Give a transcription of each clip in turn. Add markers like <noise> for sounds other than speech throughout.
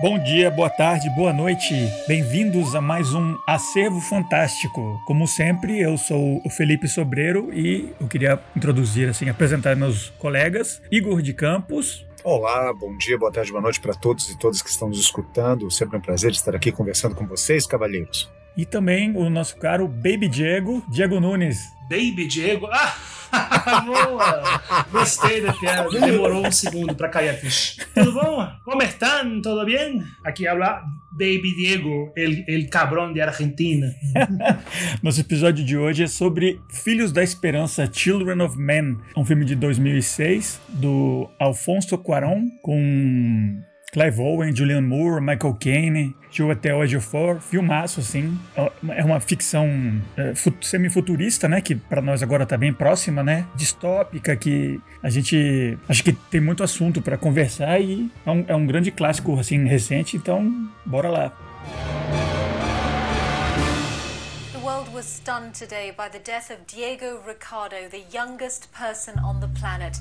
Bom dia, boa tarde, boa noite. Bem-vindos a mais um Acervo Fantástico. Como sempre, eu sou o Felipe Sobreiro e eu queria introduzir, assim, apresentar meus colegas. Igor de Campos. Olá, bom dia, boa tarde, boa noite para todos e todas que estão nos escutando. Sempre um prazer estar aqui conversando com vocês, cavalheiros. E também o nosso caro Baby Diego, Diego Nunes. Baby Diego? Ah! <laughs> Boa! Gostei da piada. Demorou um segundo para cair a ficha. Tudo bom? Como estão? Tudo bem? Aqui habla Baby Diego, el, el cabrão de Argentina. <laughs> Nosso episódio de hoje é sobre Filhos da Esperança, Children of Men, um filme de 2006 do Alfonso Cuarón com Clive Owen, Julianne Moore, Michael Caine, Tio até hoje for, filmaço assim. É uma ficção é, semi-futurista, né, que para nós agora tá bem próxima, né, distópica que a gente acho que tem muito assunto para conversar e é um, é um grande clássico assim recente, então bora lá. Was stunned today by the death of Diego Ricardo, the youngest person on the planet.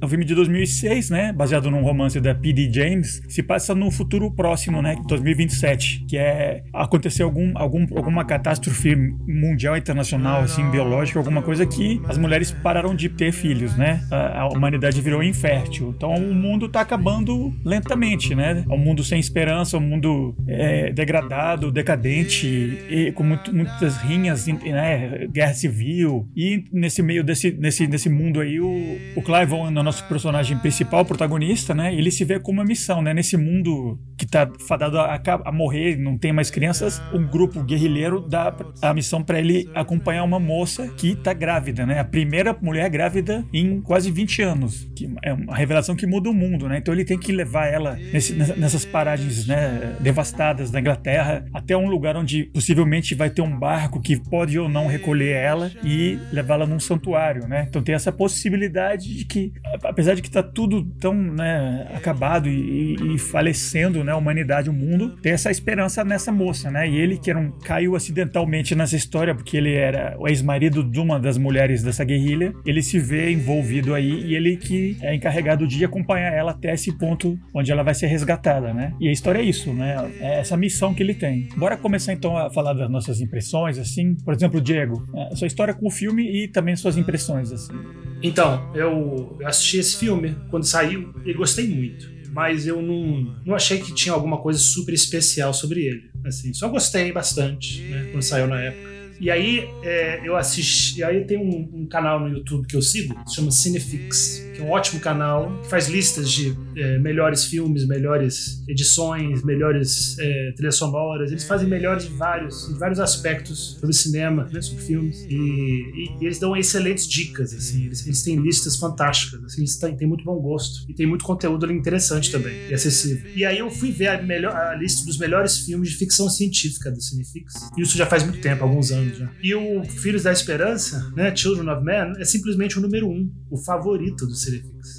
É um filme de 2006, né? Baseado num romance da P.D. James. Se passa no futuro próximo, né? 2027. Que é acontecer algum, algum, alguma catástrofe mundial, internacional, assim, biológica, alguma coisa que as mulheres pararam de ter filhos, né? A, a humanidade virou infértil. Então o mundo tá acabando lentamente, né? É um mundo sem esperança, um mundo é, degradado, decadente, e com muito, muitas rinhas, né? Guerra civil. E nesse meio desse, nesse, nesse mundo aí, o, o Clive Owen, nosso personagem principal, protagonista, né? Ele se vê como uma missão, né? Nesse mundo que tá fadado a, a morrer, não tem mais crianças, um grupo guerrilheiro dá a missão para ele acompanhar uma moça que tá grávida, né? A primeira mulher grávida em quase 20 anos. Que é uma revelação que muda o mundo, né? Então ele tem que levar ela nesse, nessas paragens, né? Devastadas da Inglaterra até um lugar onde possivelmente vai ter um barco que pode ou não recolher ela e levá-la num santuário, né? Então tem essa possibilidade de que apesar de que está tudo tão né, acabado e, e, falecendo, né, a humanidade, o mundo, tem essa esperança nessa moça, né? E ele que era um, caiu acidentalmente nessa história porque ele era o ex-marido de uma das mulheres dessa guerrilha, ele se vê envolvido aí e ele que é encarregado de acompanhar ela até esse ponto onde ela vai ser resgatada, né? E a história é isso, né? É essa missão que ele tem. Bora começar então a falar das nossas impressões, assim. Por exemplo, Diego, a sua história com o filme e também suas impressões, assim. Então, eu assisti esse filme quando saiu e gostei muito. Mas eu não, não achei que tinha alguma coisa super especial sobre ele. Assim, só gostei bastante, né, quando saiu na época. E aí é, eu assisti. E aí tem um, um, canal no YouTube que eu sigo, que se chama Cinefix, que é um ótimo canal, que faz listas de é, melhores filmes, melhores edições, melhores é, trilhas sonoras. Eles fazem melhores em vários, em vários aspectos sobre cinema, né, sobre filmes. E, e, e, eles dão excelentes dicas, assim. Eles, eles têm listas fantásticas, assim, eles têm, têm, muito bom gosto. E tem muito conteúdo ali interessante também, e acessível. E aí eu fui ver a, melhor, a lista dos melhores filmes de ficção científica do Cinefix. E isso já faz muito tempo, alguns anos já. E o Filhos da Esperança, né, Children of Men, é simplesmente o número um, o favorito do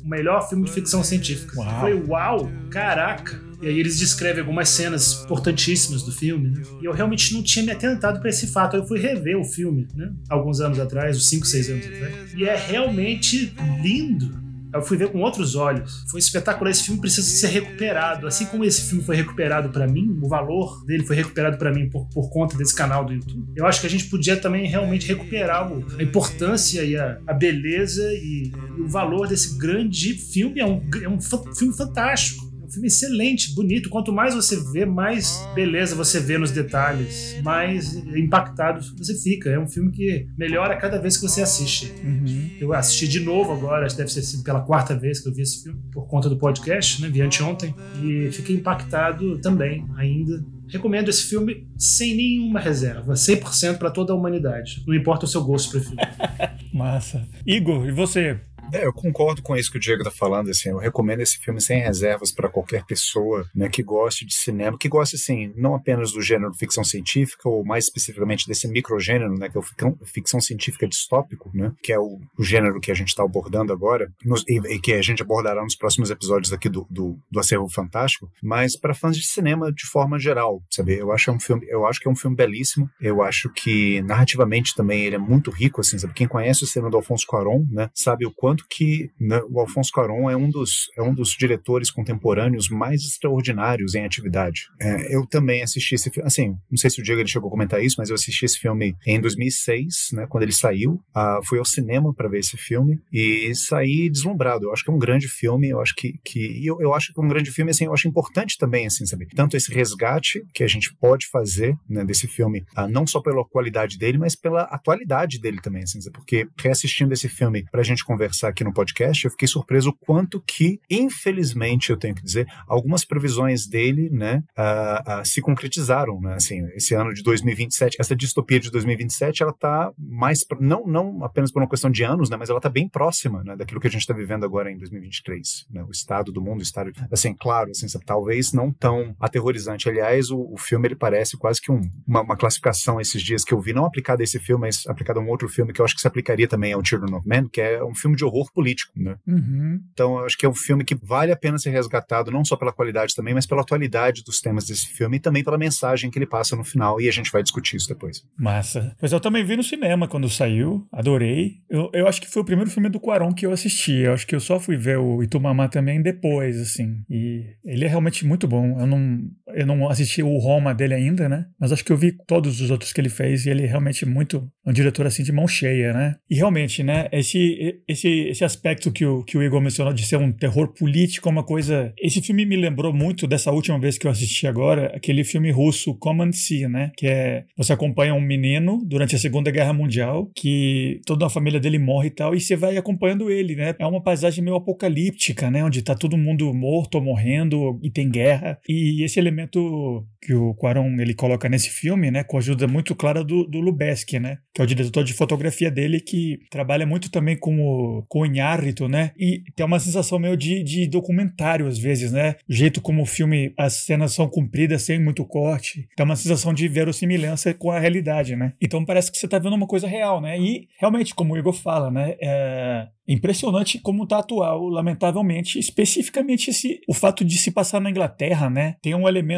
O melhor filme de ficção científica. Uau. Foi uau, caraca. E aí eles descrevem algumas cenas importantíssimas do filme. Né? E eu realmente não tinha me atentado para esse fato. Eu fui rever o filme, né? Alguns anos atrás, uns 5, 6 anos atrás. E é realmente lindo eu fui ver com outros olhos. Foi espetacular. Esse filme precisa ser recuperado. Assim como esse filme foi recuperado para mim, o valor dele foi recuperado para mim por, por conta desse canal do YouTube. Eu acho que a gente podia também realmente recuperar o, a importância e a, a beleza e, e, o valor desse grande filme. É um, é um filme fantástico filme excelente, bonito. Quanto mais você vê, mais beleza você vê nos detalhes, mais impactado você fica. É um filme que melhora cada vez que você assiste. Uhum. Eu assisti de novo agora, deve ser assim, pela quarta vez que eu vi esse filme, por conta do podcast, né? Vi anteontem. E fiquei impactado também, ainda. Recomendo esse filme sem nenhuma reserva, 100% para toda a humanidade. Não importa o seu gosto filme. <laughs> Massa. Igor, e você? É, eu concordo com isso que o Diego está falando. Assim, eu recomendo esse filme sem reservas para qualquer pessoa né, que goste de cinema, que goste, assim, não apenas do gênero ficção científica, ou mais especificamente desse microgênero, né, que é o ficção científica distópico, né, que é o, o gênero que a gente está abordando agora, nos, e, e, que a gente abordará nos próximos episódios aqui do, do, do Acervo Fantástico, mas para fãs de cinema de forma geral, sabe? Eu acho, é um filme, eu acho que é um filme belíssimo, eu acho que narrativamente também ele é muito rico, assim, sabe? Quem conhece o cinema do Alfonso Cuarón, né, sabe o quanto quanto que né, o Alfonso Cuarón é um dos é um dos diretores contemporâneos mais extraordinários em atividade. É, eu também assisti esse filme, assim, não sei se o Diego ele chegou a comentar isso, mas eu assisti esse filme em 2006, né, quando ele saiu. Uh, fui ao cinema para ver esse filme e saí deslumbrado. Eu acho que é um grande filme, eu acho que, que eu, eu acho que é um grande filme, assim, eu acho importante também, assim, saber tanto esse resgate que a gente pode fazer né, desse filme, uh, não só pela qualidade dele, mas pela atualidade dele também, assim, porque reassistindo esse filme para a gente conversar aqui no podcast, eu fiquei surpreso o quanto que, infelizmente, eu tenho que dizer, algumas previsões dele, né, uh, uh, se concretizaram, né, assim, esse ano de 2027, essa distopia de 2027, ela está mais, não, não apenas por uma questão de anos, né, mas ela está bem próxima, né, daquilo que a gente está vivendo agora em 2023, né, o estado do mundo, o estado, assim, claro, assim, talvez não tão aterrorizante. Aliás, o, o filme ele parece quase que um, uma, uma, classificação esses dias que eu vi, não aplicada a esse filme, mas aplicada a um outro filme que eu acho que se aplicaria também ao Children of Men, que é um filme de horror político, né? Uhum. Então, eu acho que é um filme que vale a pena ser resgatado, não só pela qualidade também, mas pela atualidade dos temas desse filme e também pela mensagem que ele passa no final, e a gente vai discutir isso depois. Massa. Pois eu também vi no cinema quando saiu, adorei. Eu, eu acho que foi o primeiro filme do Quaron que eu assisti. Eu acho que eu só fui ver o Itumamá também depois, assim. E ele é realmente muito bom. Eu não, eu não assisti o Roma dele ainda, né? Mas acho que eu vi todos os outros que ele fez e ele é realmente muito um diretor assim de mão cheia, né? E realmente, né, esse esse esse aspecto que o que o Igor mencionou de ser um terror político é uma coisa, esse filme me lembrou muito dessa última vez que eu assisti agora, aquele filme russo Command Sea, né, que é você acompanha um menino durante a Segunda Guerra Mundial que toda a família dele morre e tal e você vai acompanhando ele, né? É uma paisagem meio apocalíptica, né, onde tá todo mundo morto ou morrendo e tem guerra. E esse elemento que o Quaron ele coloca nesse filme, né, com a ajuda muito clara do, do Lubeski, né, que é o diretor de fotografia dele, que trabalha muito também com o, com o Inhárrito, né, e tem uma sensação meio de, de documentário às vezes, né, o jeito como o filme, as cenas são cumpridas sem muito corte, tem uma sensação de verossimilhança com a realidade, né, então parece que você tá vendo uma coisa real, né, e realmente, como o Igor fala, né, é, Impressionante como está atual, lamentavelmente, especificamente esse, o fato de se passar na Inglaterra, né? Tem um elemento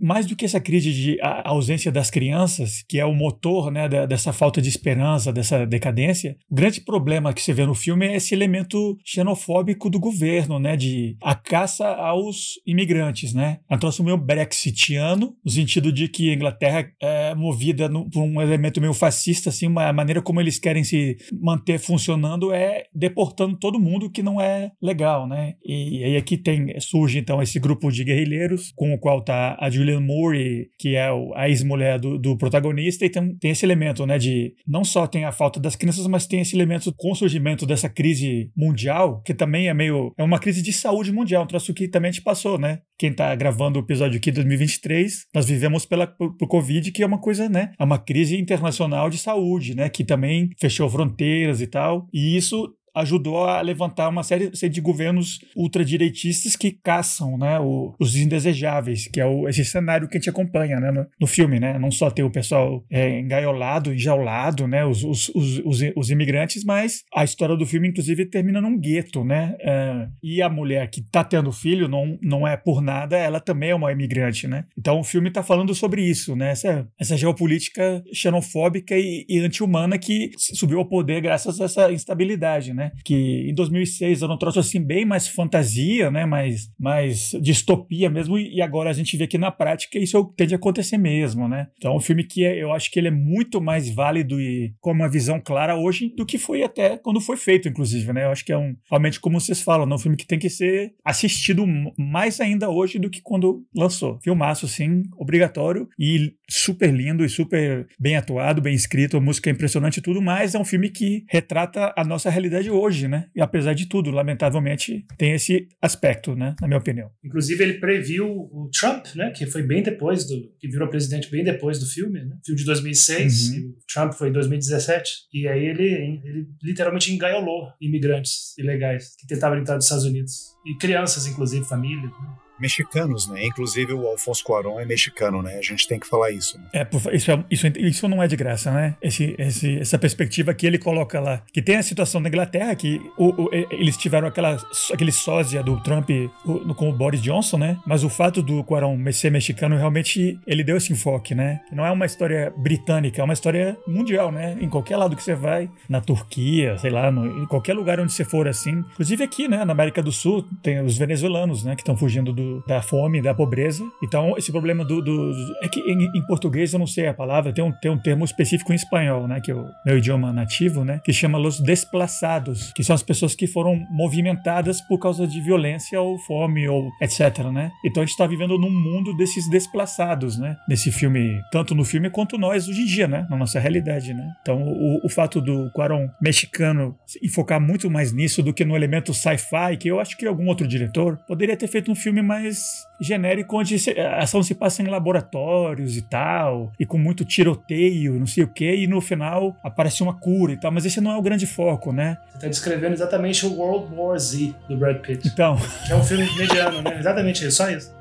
mais do que essa crise de ausência das crianças, que é o motor, né, da, dessa falta de esperança, dessa decadência. O grande problema que você vê no filme é esse elemento xenofóbico do governo, né, de a caça aos imigrantes, né? É um troço meio brexitiano, no sentido de que a Inglaterra é movida no, por um elemento meio fascista, assim, uma maneira como eles querem se manter funcionando é deportando todo mundo que não é legal, né? E, aí aqui tem surge então esse grupo de guerrilheiros com o qual tá a Julianne Moore, que é a ex-mulher do, do, protagonista, e tem, tem esse elemento, né, de não só tem a falta das crianças, mas tem esse elemento com o surgimento dessa crise mundial, que também é meio é uma crise de saúde mundial, um troço que também a gente passou, né? Quem tá gravando o episódio aqui em 2023, nós vivemos pela por, por Covid, que é uma coisa, né? É uma crise internacional de saúde, né, que também fechou fronteiras e tal. E isso ajudou a levantar uma série de governos ultradireitistas que caçam né, o, os indesejáveis, que é o, esse cenário que a gente acompanha né, no, no filme. Né? Não só ter o pessoal é, engaiolado, enjaulado, né, os, os, os, os, imigrantes, mas a história do filme, inclusive, termina num gueto. Né? É, e a mulher que está tendo filho não, não é por nada, ela também é uma imigrante. Né? Então o filme está falando sobre isso, né? essa, essa geopolítica xenofóbica e, e anti-humana que subiu ao poder graças a essa instabilidade. Né? Que em 2006 era um troço assim bem mais fantasia, né? Mais, mais distopia mesmo. E agora a gente vê que na prática isso tende a acontecer mesmo, né? Então é um filme que é, eu acho que ele é muito mais válido e com uma visão clara hoje do que foi até quando foi feito, inclusive, né? Eu acho que é um, realmente como vocês falam, é um filme que tem que ser assistido mais ainda hoje do que quando lançou. Filmaço, sim, obrigatório e super lindo e super bem atuado, bem escrito, a música é impressionante e tudo, mas é um filme que retrata a nossa realidade hoje, né? E apesar de tudo, lamentavelmente, tem esse aspecto, né? Na minha opinião. Inclusive, ele previu o Trump, né? Que foi bem depois do. que virou presidente bem depois do filme, né? Filme de 2006, uhum. o Trump foi em 2017. E aí ele, ele literalmente engaiolou imigrantes ilegais que tentavam entrar nos Estados Unidos. E crianças, inclusive, famílias. Né? Mexicanos, né? Inclusive o Alfonso Cuarón é mexicano, né? A gente tem que falar isso. Né? É, isso, é, isso, isso não é de graça, né? Esse, esse, essa perspectiva que ele coloca lá, que tem a situação da Inglaterra, que o, o, eles tiveram aquela, aquele sósia do Trump o, com o Boris Johnson, né? Mas o fato do Cuarón ser mexicano realmente ele deu esse enfoque, né? Não é uma história britânica, é uma história mundial, né? Em qualquer lado que você vai, na Turquia, sei lá, no, em qualquer lugar onde você for assim. Inclusive aqui, né? Na América do Sul, tem os venezuelanos, né? Que estão fugindo do da fome, da pobreza. Então, esse problema do. do é que em, em, português eu não sei a palavra, tem um, tem um termo específico em espanhol, né? Que é o meu idioma nativo, né? Que chama los desplaçados, que são as pessoas que foram movimentadas por causa de violência ou fome ou etc, né? Então a gente está vivendo num mundo desses desplaçados, né? Nesse filme, tanto no filme quanto nós hoje em dia, né? Na nossa realidade, né? Então o, o fato do Quaron mexicano enfocar muito mais nisso do que no elemento sci-fi, que eu acho que algum outro diretor poderia ter feito um filme mais mais genérico, onde a ação se passa em laboratórios e tal, e com muito tiroteio, não sei o que, e no final aparece uma cura e tal, mas esse não é o grande foco, né? Você tá descrevendo exatamente o World War Z do Brad Pitt. Então. Que é um filme mediano, né? Exatamente isso, só isso.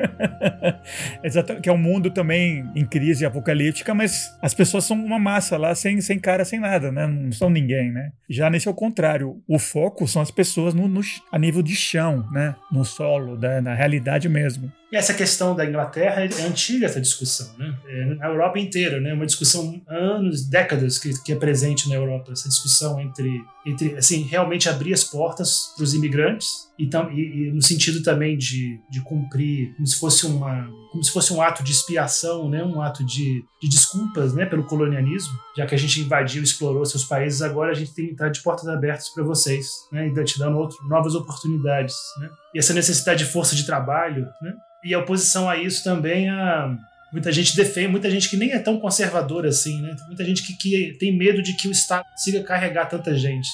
<laughs> Exato, que é um mundo também em crise apocalíptica, mas as pessoas são uma massa lá, sem, sem cara, sem nada, né? Não são ninguém, né? Já nesse é o contrário. O foco são as pessoas no, no a nível de chão, né? No solo, da, na realidade mesmo. Essa questão da Inglaterra é antiga, essa discussão, né? É na Europa inteira, né? Uma discussão anos, décadas que, que é presente na Europa, essa discussão entre, entre assim, realmente abrir as portas para os imigrantes e, e, no sentido também de, de cumprir como se fosse uma como se fosse um ato de expiação, né? Um ato de, de desculpas, né? Pelo colonialismo, já que a gente invadiu, explorou seus países, agora a gente tem que estar de portas abertas para vocês, né? E te dando outro, novas oportunidades, né? E essa necessidade de força de trabalho, né? E a oposição a isso também a muita gente defende, muita gente que nem é tão conservadora assim, né? Muita gente que, que tem medo de que o Estado consiga carregar tanta gente.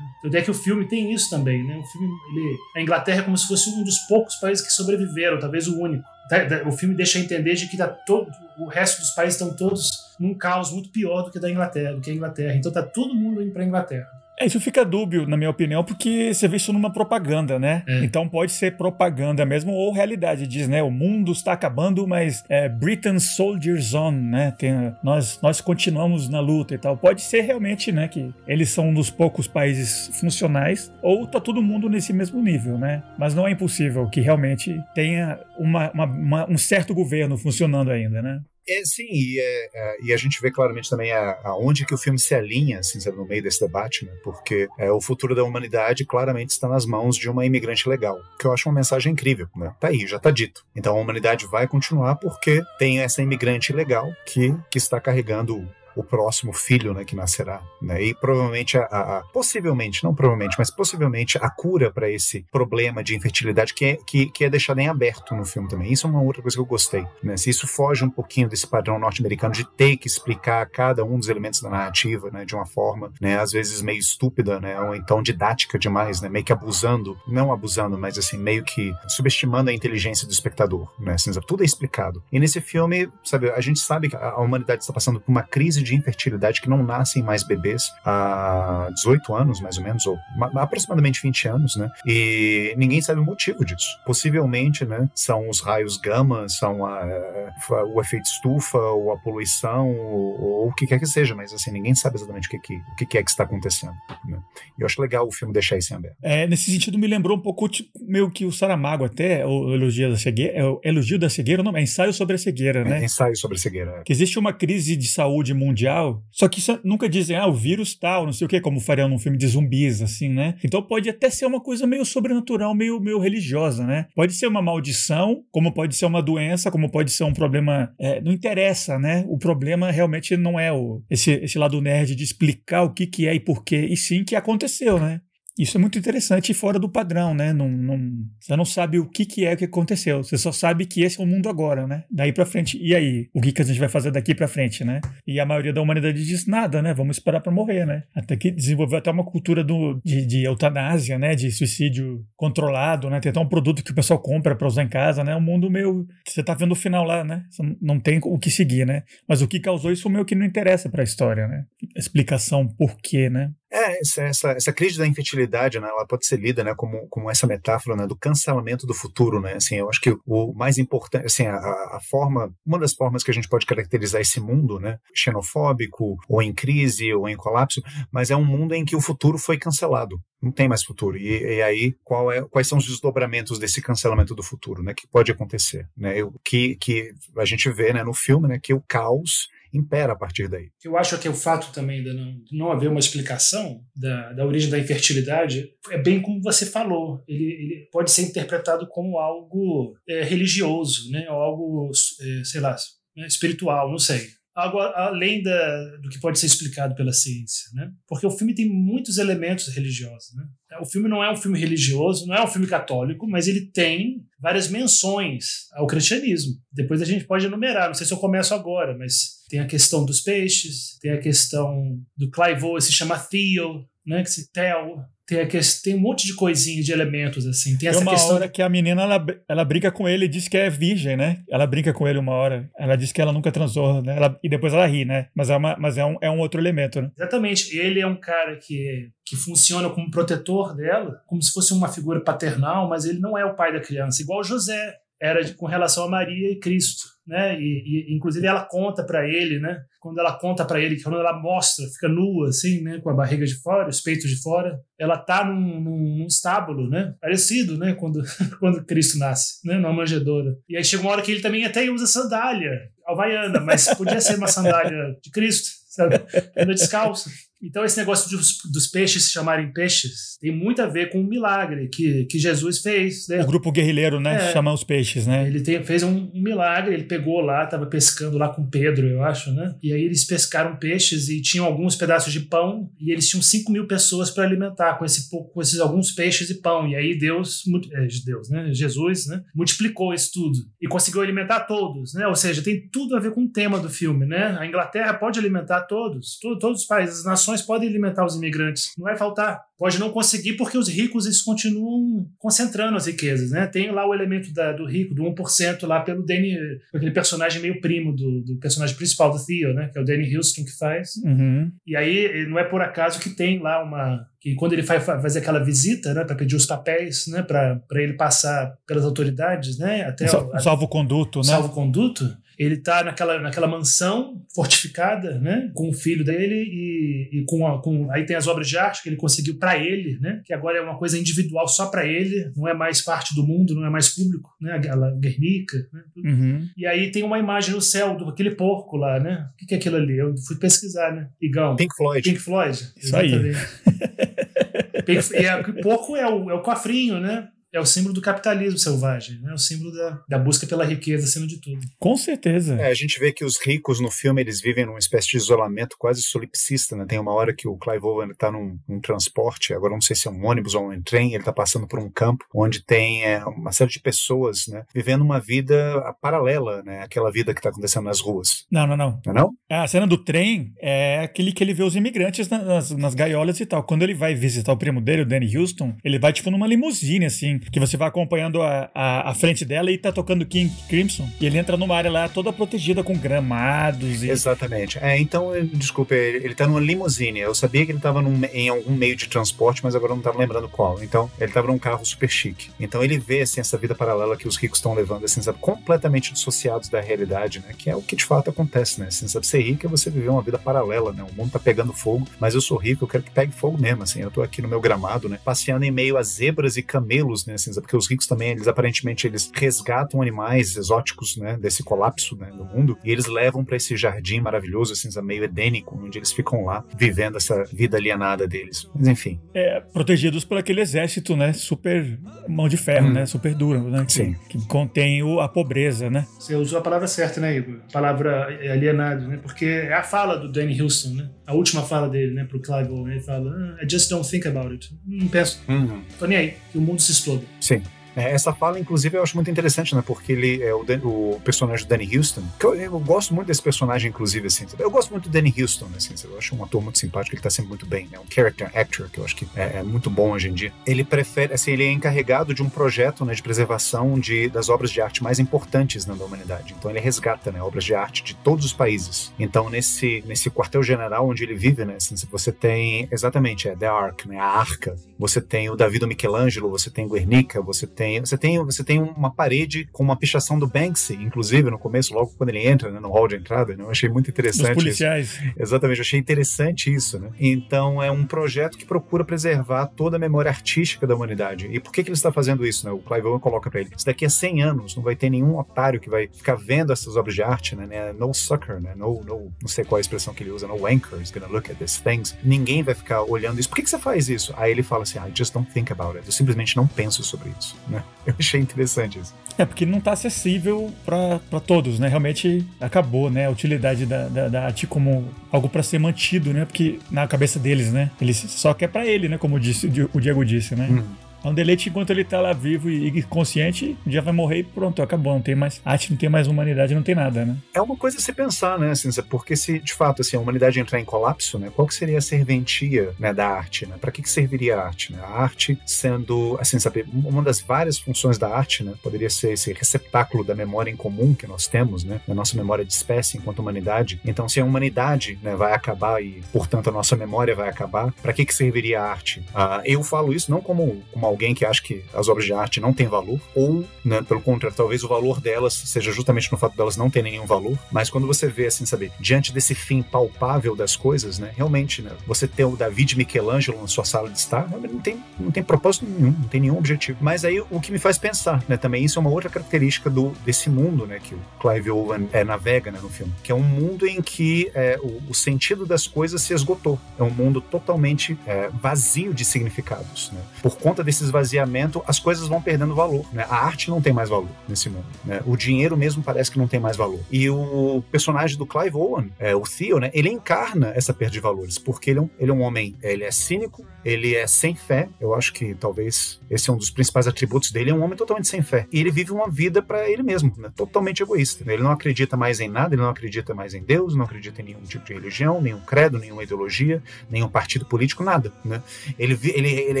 Então é que o filme tem isso também, né? O filme, ele, a Inglaterra é como se fosse um dos poucos países que sobreviveram, talvez o único. Tá, o filme deixa entender de que tá todo, o resto dos países estão todos num caos muito pior do que da Inglaterra, do que a Inglaterra. Então tá todo mundo indo para a Inglaterra. É, isso fica dúbio, na minha opinião, porque você vê isso numa propaganda, né? É. Então pode ser propaganda mesmo ou realidade. Diz, né? O mundo está acabando, mas é, Britain Soldiers On, né? Tem, nós, nós continuamos na luta e tal. Pode ser realmente, né? Que eles são um dos poucos países funcionais ou tá todo mundo nesse mesmo nível, né? Mas não é impossível que realmente tenha uma, uma, uma, um certo governo funcionando ainda, né? É, sim, e, é, é, e, a gente vê claramente também aonde que o filme se alinha, assim, no meio desse debate, né? Porque é, o futuro da humanidade claramente está nas mãos de uma imigrante legal, que eu acho uma mensagem incrível, né? Tá aí, já tá dito. Então a humanidade vai continuar porque tem essa imigrante legal que, que está carregando o próximo filho né, que nascerá. Né? E provavelmente, a, a, possivelmente, não provavelmente, mas possivelmente a cura para esse problema de infertilidade que é, que, que é deixado em aberto no filme também. Isso é uma outra coisa que eu gostei. Né? Se isso foge um pouquinho desse padrão norte-americano de ter que explicar cada um dos elementos da narrativa né, de uma forma, né, às vezes meio estúpida, né, ou então didática demais, né, meio que abusando, não abusando, mas assim, meio que subestimando a inteligência do espectador. Né, assim, tudo é explicado. E nesse filme, sabe, a gente sabe que a humanidade está passando por uma crise de infertilidade que não nascem mais bebês há 18 anos, mais ou menos, ou aproximadamente 20 anos, né? E ninguém sabe o motivo disso. Possivelmente, né, são os raios gama, são a, a, o efeito estufa, ou a poluição, ou, ou, o que quer que seja, mas assim, ninguém sabe exatamente o que, que, o que é que está acontecendo. Né? E eu acho legal o filme deixar isso em aberto. É, nesse sentido, me lembrou um pouco, tipo, meio que o Saramago até, o Elogio da Cegueira, é o Elogio da Cegueira, não, é ensaio sobre a cegueira, né? É, ensaio sobre a cegueira. É. Que existe uma crise de saúde mundial mundial. Só que isso, nunca dizem, ah, o vírus tal, não sei o que, como fariam num filme de zumbis, assim, né? Então pode até ser uma coisa meio sobrenatural, meio, meio religiosa, né? Pode ser uma maldição, como pode ser uma doença, como pode ser um problema. É, não interessa, né? O problema realmente não é o, esse, esse lado nerd de explicar o que, que é e por quê, e sim que aconteceu, né? Isso é muito interessante e fora do padrão, né? Não, não, você não sabe o que, que é que aconteceu. Você só sabe que esse é o mundo agora, né? Daí para frente. E aí? O que, que a gente vai fazer daqui para frente, né? E a maioria da humanidade diz nada, né? Vamos esperar para morrer, né? Até que desenvolveu até uma cultura do, de, de eutanásia, né? De suicídio controlado, né? Tem até um produto que o pessoal compra para usar em casa, né? Um mundo meio. Você tá vendo o final lá, né? Você não tem o que seguir, né? Mas o que causou isso meio que não interessa para a história, né? Explicação por quê, né? É, essa, essa, essa, crise da infertilidade, né, ela pode ser lida, né, como, como essa metáfora, né, do cancelamento do futuro, né, assim, eu acho que o mais importante, assim, a, a forma, uma das formas que a gente pode caracterizar esse mundo, né, xenofóbico, ou em crise, ou em colapso, mas é um mundo em que o futuro foi cancelado, não tem mais futuro, e, e aí qual é, quais são os desdobramentos desse cancelamento do futuro, né, que pode acontecer, né, eu, que, que a gente vê, né, no filme, né, que o caos impera a partir daí. Eu acho que o fato também de não, de não haver uma explicação da, da origem da infertilidade é bem como você falou. Ele, ele pode ser interpretado como algo é, religioso, né? ou algo, é, sei lá, né? espiritual, não sei além da, do que pode ser explicado pela ciência, né? Porque o filme tem muitos elementos religiosos, né? O filme não é um filme religioso, não é um filme católico, mas ele tem várias menções ao cristianismo. Depois a gente pode enumerar, não sei se eu começo agora, mas tem a questão dos peixes, tem a questão do Clive se chama Theo, né? Que se Theo, tem, questão, tem um monte de coisinhas, de elementos, assim. Tem, tem essa uma questão. hora que a menina ela, ela brinca com ele e diz que é virgem, né? Ela brinca com ele uma hora. Ela diz que ela nunca transou, né? Ela, e depois ela ri, né? Mas, é, uma, mas é, um, é um outro elemento, né? Exatamente. Ele é um cara que, que funciona como protetor dela, como se fosse uma figura paternal, mas ele não é o pai da criança, igual José era com relação a Maria e Cristo, né? E, e inclusive ela conta para ele, né? Quando ela conta para ele, quando ela mostra, fica nua assim, né? Com a barriga de fora, os peitos de fora, ela tá num, num, num estábulo, né? Parecido, né? Quando <laughs> quando Cristo nasce, né? Numa manjedoura. E aí chega uma hora que ele também até usa sandália havaiana, mas podia ser uma sandália de Cristo, sabe? Anda descalço. Então, esse negócio dos, dos, peixes se chamarem peixes tem muito a ver com um milagre que, que Jesus fez. Né? O grupo guerrilheiro, né? É, chama os peixes, né? Ele tem, fez um, um, milagre, ele pegou lá, estava pescando lá com Pedro, eu acho, né? E aí eles pescaram peixes e tinham alguns pedaços de pão e eles tinham 5 mil pessoas para alimentar com, esse, com esses alguns peixes e pão. E aí Deus, é, Deus, né? Jesus, né? Multiplicou isso tudo e conseguiu alimentar todos, né? Ou seja, tem tudo a ver com o tema do filme, né? A Inglaterra pode alimentar todos, todo, todos os países, as nações podem alimentar os imigrantes. Não vai faltar. Pode não conseguir porque os ricos eles continuam concentrando as riquezas, né? Tem lá o elemento da, do rico, do 1% lá pelo Danny, aquele personagem meio primo do, do, personagem principal do Theo, né? Que é o Danny Houston que faz. Uhum. E aí não é por acaso que tem lá uma que quando ele faz fazer aquela visita, né, para pedir os papéis, né, para ele passar pelas autoridades, né, até o salvo conduto, né? Salvo conduto ele está naquela, naquela mansão fortificada, né, com o filho dele e, e com, a, com aí tem as obras de arte que ele conseguiu para ele, né, que agora é uma coisa individual só para ele, não é mais parte do mundo, não é mais público, né, a Guernica, né, uhum. e aí tem uma imagem no céu do aquele porco lá, né, o que, que é aquilo ali? Eu fui pesquisar, né, Igão. Pink Floyd. Pink Floyd. Isso exatamente. aí. Pink, e é, o porco é o, é o cofrinho, né? É o símbolo do capitalismo selvagem, né? É o símbolo da, da busca pela riqueza acima de tudo. Com certeza. É, a gente vê que os ricos no filme eles vivem numa espécie de isolamento quase solipsista, né? Tem uma hora que o Clive Owen está num, num, transporte, agora não sei se é um ônibus ou um trem, ele está passando por um campo onde tem é, uma série de pessoas, né? Vivendo uma vida paralela, né? Aquela vida que está acontecendo nas ruas. Não, não, não. Não é não? É, a cena do trem é aquele que ele vê os imigrantes nas, nas gaiolas e tal. Quando ele vai visitar o primo dele, o Danny Houston, ele vai tipo numa limusine, assim, que você vai acompanhando a, a, a, frente dela e tá tocando King Crimson. E ele entra numa área lá toda protegida com gramados. E... Exatamente. É, então, desculpe, ele, ele tá numa limusine. Eu sabia que ele tava num, em algum meio de transporte, mas agora eu não tava lembrando qual. Então, ele tava num carro super chique. Então, ele vê, assim, essa vida paralela que os ricos estão levando, assim, sabe, completamente dissociados da realidade, né? Que é o que de fato acontece, né? Assim, sabe, ser rico é você viver uma vida paralela, né? O mundo tá pegando fogo, mas eu sou rico, eu quero que pegue fogo mesmo, assim. Eu tô aqui no meu gramado, né? Passeando em meio a zebras e camelos, né? Assim, sabe, porque os ricos também, eles aparentemente eles resgatam animais exóticos, né, desse colapso, né, do mundo, e eles levam para esse jardim maravilhoso, assim, meio edênico, onde eles ficam lá vivendo essa vida alienada deles. Mas enfim. É, protegidos por aquele exército, né, super mão de ferro, hum. né, super duro, né, que, Sim. que contém o, a pobreza, né? Você usou a palavra certa, né, Igor? A palavra alienado, né? Porque é a fala do Danny Houston, né? A última fala dele, né, pro Clive Owen, ele fala, ah, I just don't think about it. Não penso. Uhum. Tô nem aí, que o mundo se exploda. Sim. É, essa fala, inclusive, eu acho muito interessante, né? Porque ele é o, Dan, o personagem do Danny Houston. Eu, eu, gosto muito desse personagem, inclusive, assim. Eu gosto muito do Danny Houston, assim. Eu acho um ator muito simpático, ele tá sempre muito bem, né? Um character actor, que eu acho que é, é muito bom hoje em dia. Ele prefere, assim, ele é encarregado de um projeto, né, de preservação de, das obras de arte mais importantes né, da humanidade. Então ele resgata, né, obras de arte de todos os países. Então nesse, nesse quartel-general onde ele vive, né, assim, você tem, exatamente, é The Ark, né, a Arca. Você tem o Davi do Michelangelo, você tem Guernica, você tem, você tem, você tem uma parede com uma pichação do Banksy, inclusive no começo, logo quando ele entra né, no hall de entrada, né, eu achei muito interessante. Os policiais. Isso. Exatamente, eu achei interessante isso, né? Então é um projeto que procura preservar toda a memória artística da humanidade. E por que, que ele está fazendo isso? Né? O Clive Owen coloca para ele: se daqui a 100 anos não vai ter nenhum otário que vai ficar vendo essas obras de arte, né? No sucker, né? No, no, não sei qual a expressão que ele usa, no wanker is gonna look at these things. Ninguém vai ficar olhando isso. Por que, que você faz isso? Aí ele fala assim: I just don't think about it. Eu simplesmente não penso sobre isso, né? <laughs> Eu achei interessante isso. É, porque não está acessível para todos, né? Realmente acabou, né? A utilidade da, da, da arte como algo para ser mantido, né? Porque na cabeça deles, né? Eles só quer para ele, né? Como disse, o Diego disse, né? Uhum. É um deleite enquanto ele tá lá vivo e consciente, já vai morrer e pronto, acabou. Não tem mais arte, não tem mais humanidade, não tem nada, né? É uma coisa a se pensar, né? Assim, porque se de fato assim, a humanidade entrar em colapso, né? Qual que seria a serventia né, da arte, né? Para que, que serviria a arte? Né? A arte sendo, assim, sabe, uma das várias funções da arte, né? Poderia ser esse receptáculo da memória em comum que nós temos, né? Na nossa memória de espécie enquanto humanidade. Então, se a humanidade né, vai acabar e, portanto, a nossa memória vai acabar, para que, que serviria a arte? Ah, eu falo isso não como, como alguém que acha que as obras de arte não têm valor, ou, né, pelo contrário, talvez o valor delas seja justamente no fato delas não terem nenhum valor, mas quando você vê, assim, saber, diante desse fim palpável das coisas, né, realmente, né, você ter o David Michelangelo na sua sala de estar, não tem, não tem propósito nenhum, não tem nenhum objetivo. Mas aí o que me faz pensar, né, também isso é uma outra característica do, desse mundo, né, que o Clive Owen é, navega, né, no filme, que é um mundo em que é, o, o, sentido das coisas se esgotou. É um mundo totalmente é, vazio de significados, né. Por conta desses vazios esvaziamento, as coisas vão perdendo valor. Né? A arte não tem mais valor nesse mundo. Né? O dinheiro mesmo parece que não tem mais valor. E o personagem do Clive Owen, é, o Theo, né, ele encarna essa perda de valores, porque ele é, um, ele é um homem, ele é cínico, ele é sem fé. Eu acho que talvez esse é um dos principais atributos dele. É um homem totalmente sem fé. E ele vive uma vida para ele mesmo, né? totalmente egoísta. Ele não acredita mais em nada, ele não acredita mais em Deus, não acredita em nenhum tipo de religião, nenhum credo, nenhuma ideologia, nenhum partido político, nada. Né? Ele, ele, ele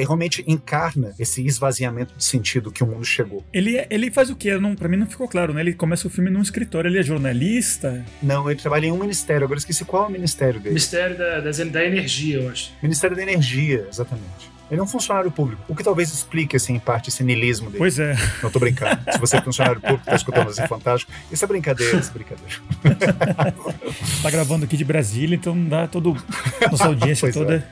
realmente encarna esse esvaziamento de sentido que o mundo chegou. Ele, é, ele faz o quê? Não, pra mim não ficou claro, né? Ele começa o filme num escritório, ele é jornalista? Não, ele trabalha em um ministério. Agora esqueci qual é o ministério dele. Ministério da, da, da Energia, eu acho. Ministério da Energia, exatamente. Ele é um funcionário público. O que talvez explique, assim, em parte, esse niilismo dele. Pois é. Não tô brincando. Se você é funcionário público, tá escutando assim, fantástico. Isso é brincadeira, isso é brincadeira. <laughs> tá gravando aqui de Brasília, então dá todo. Nossa audiência pois toda.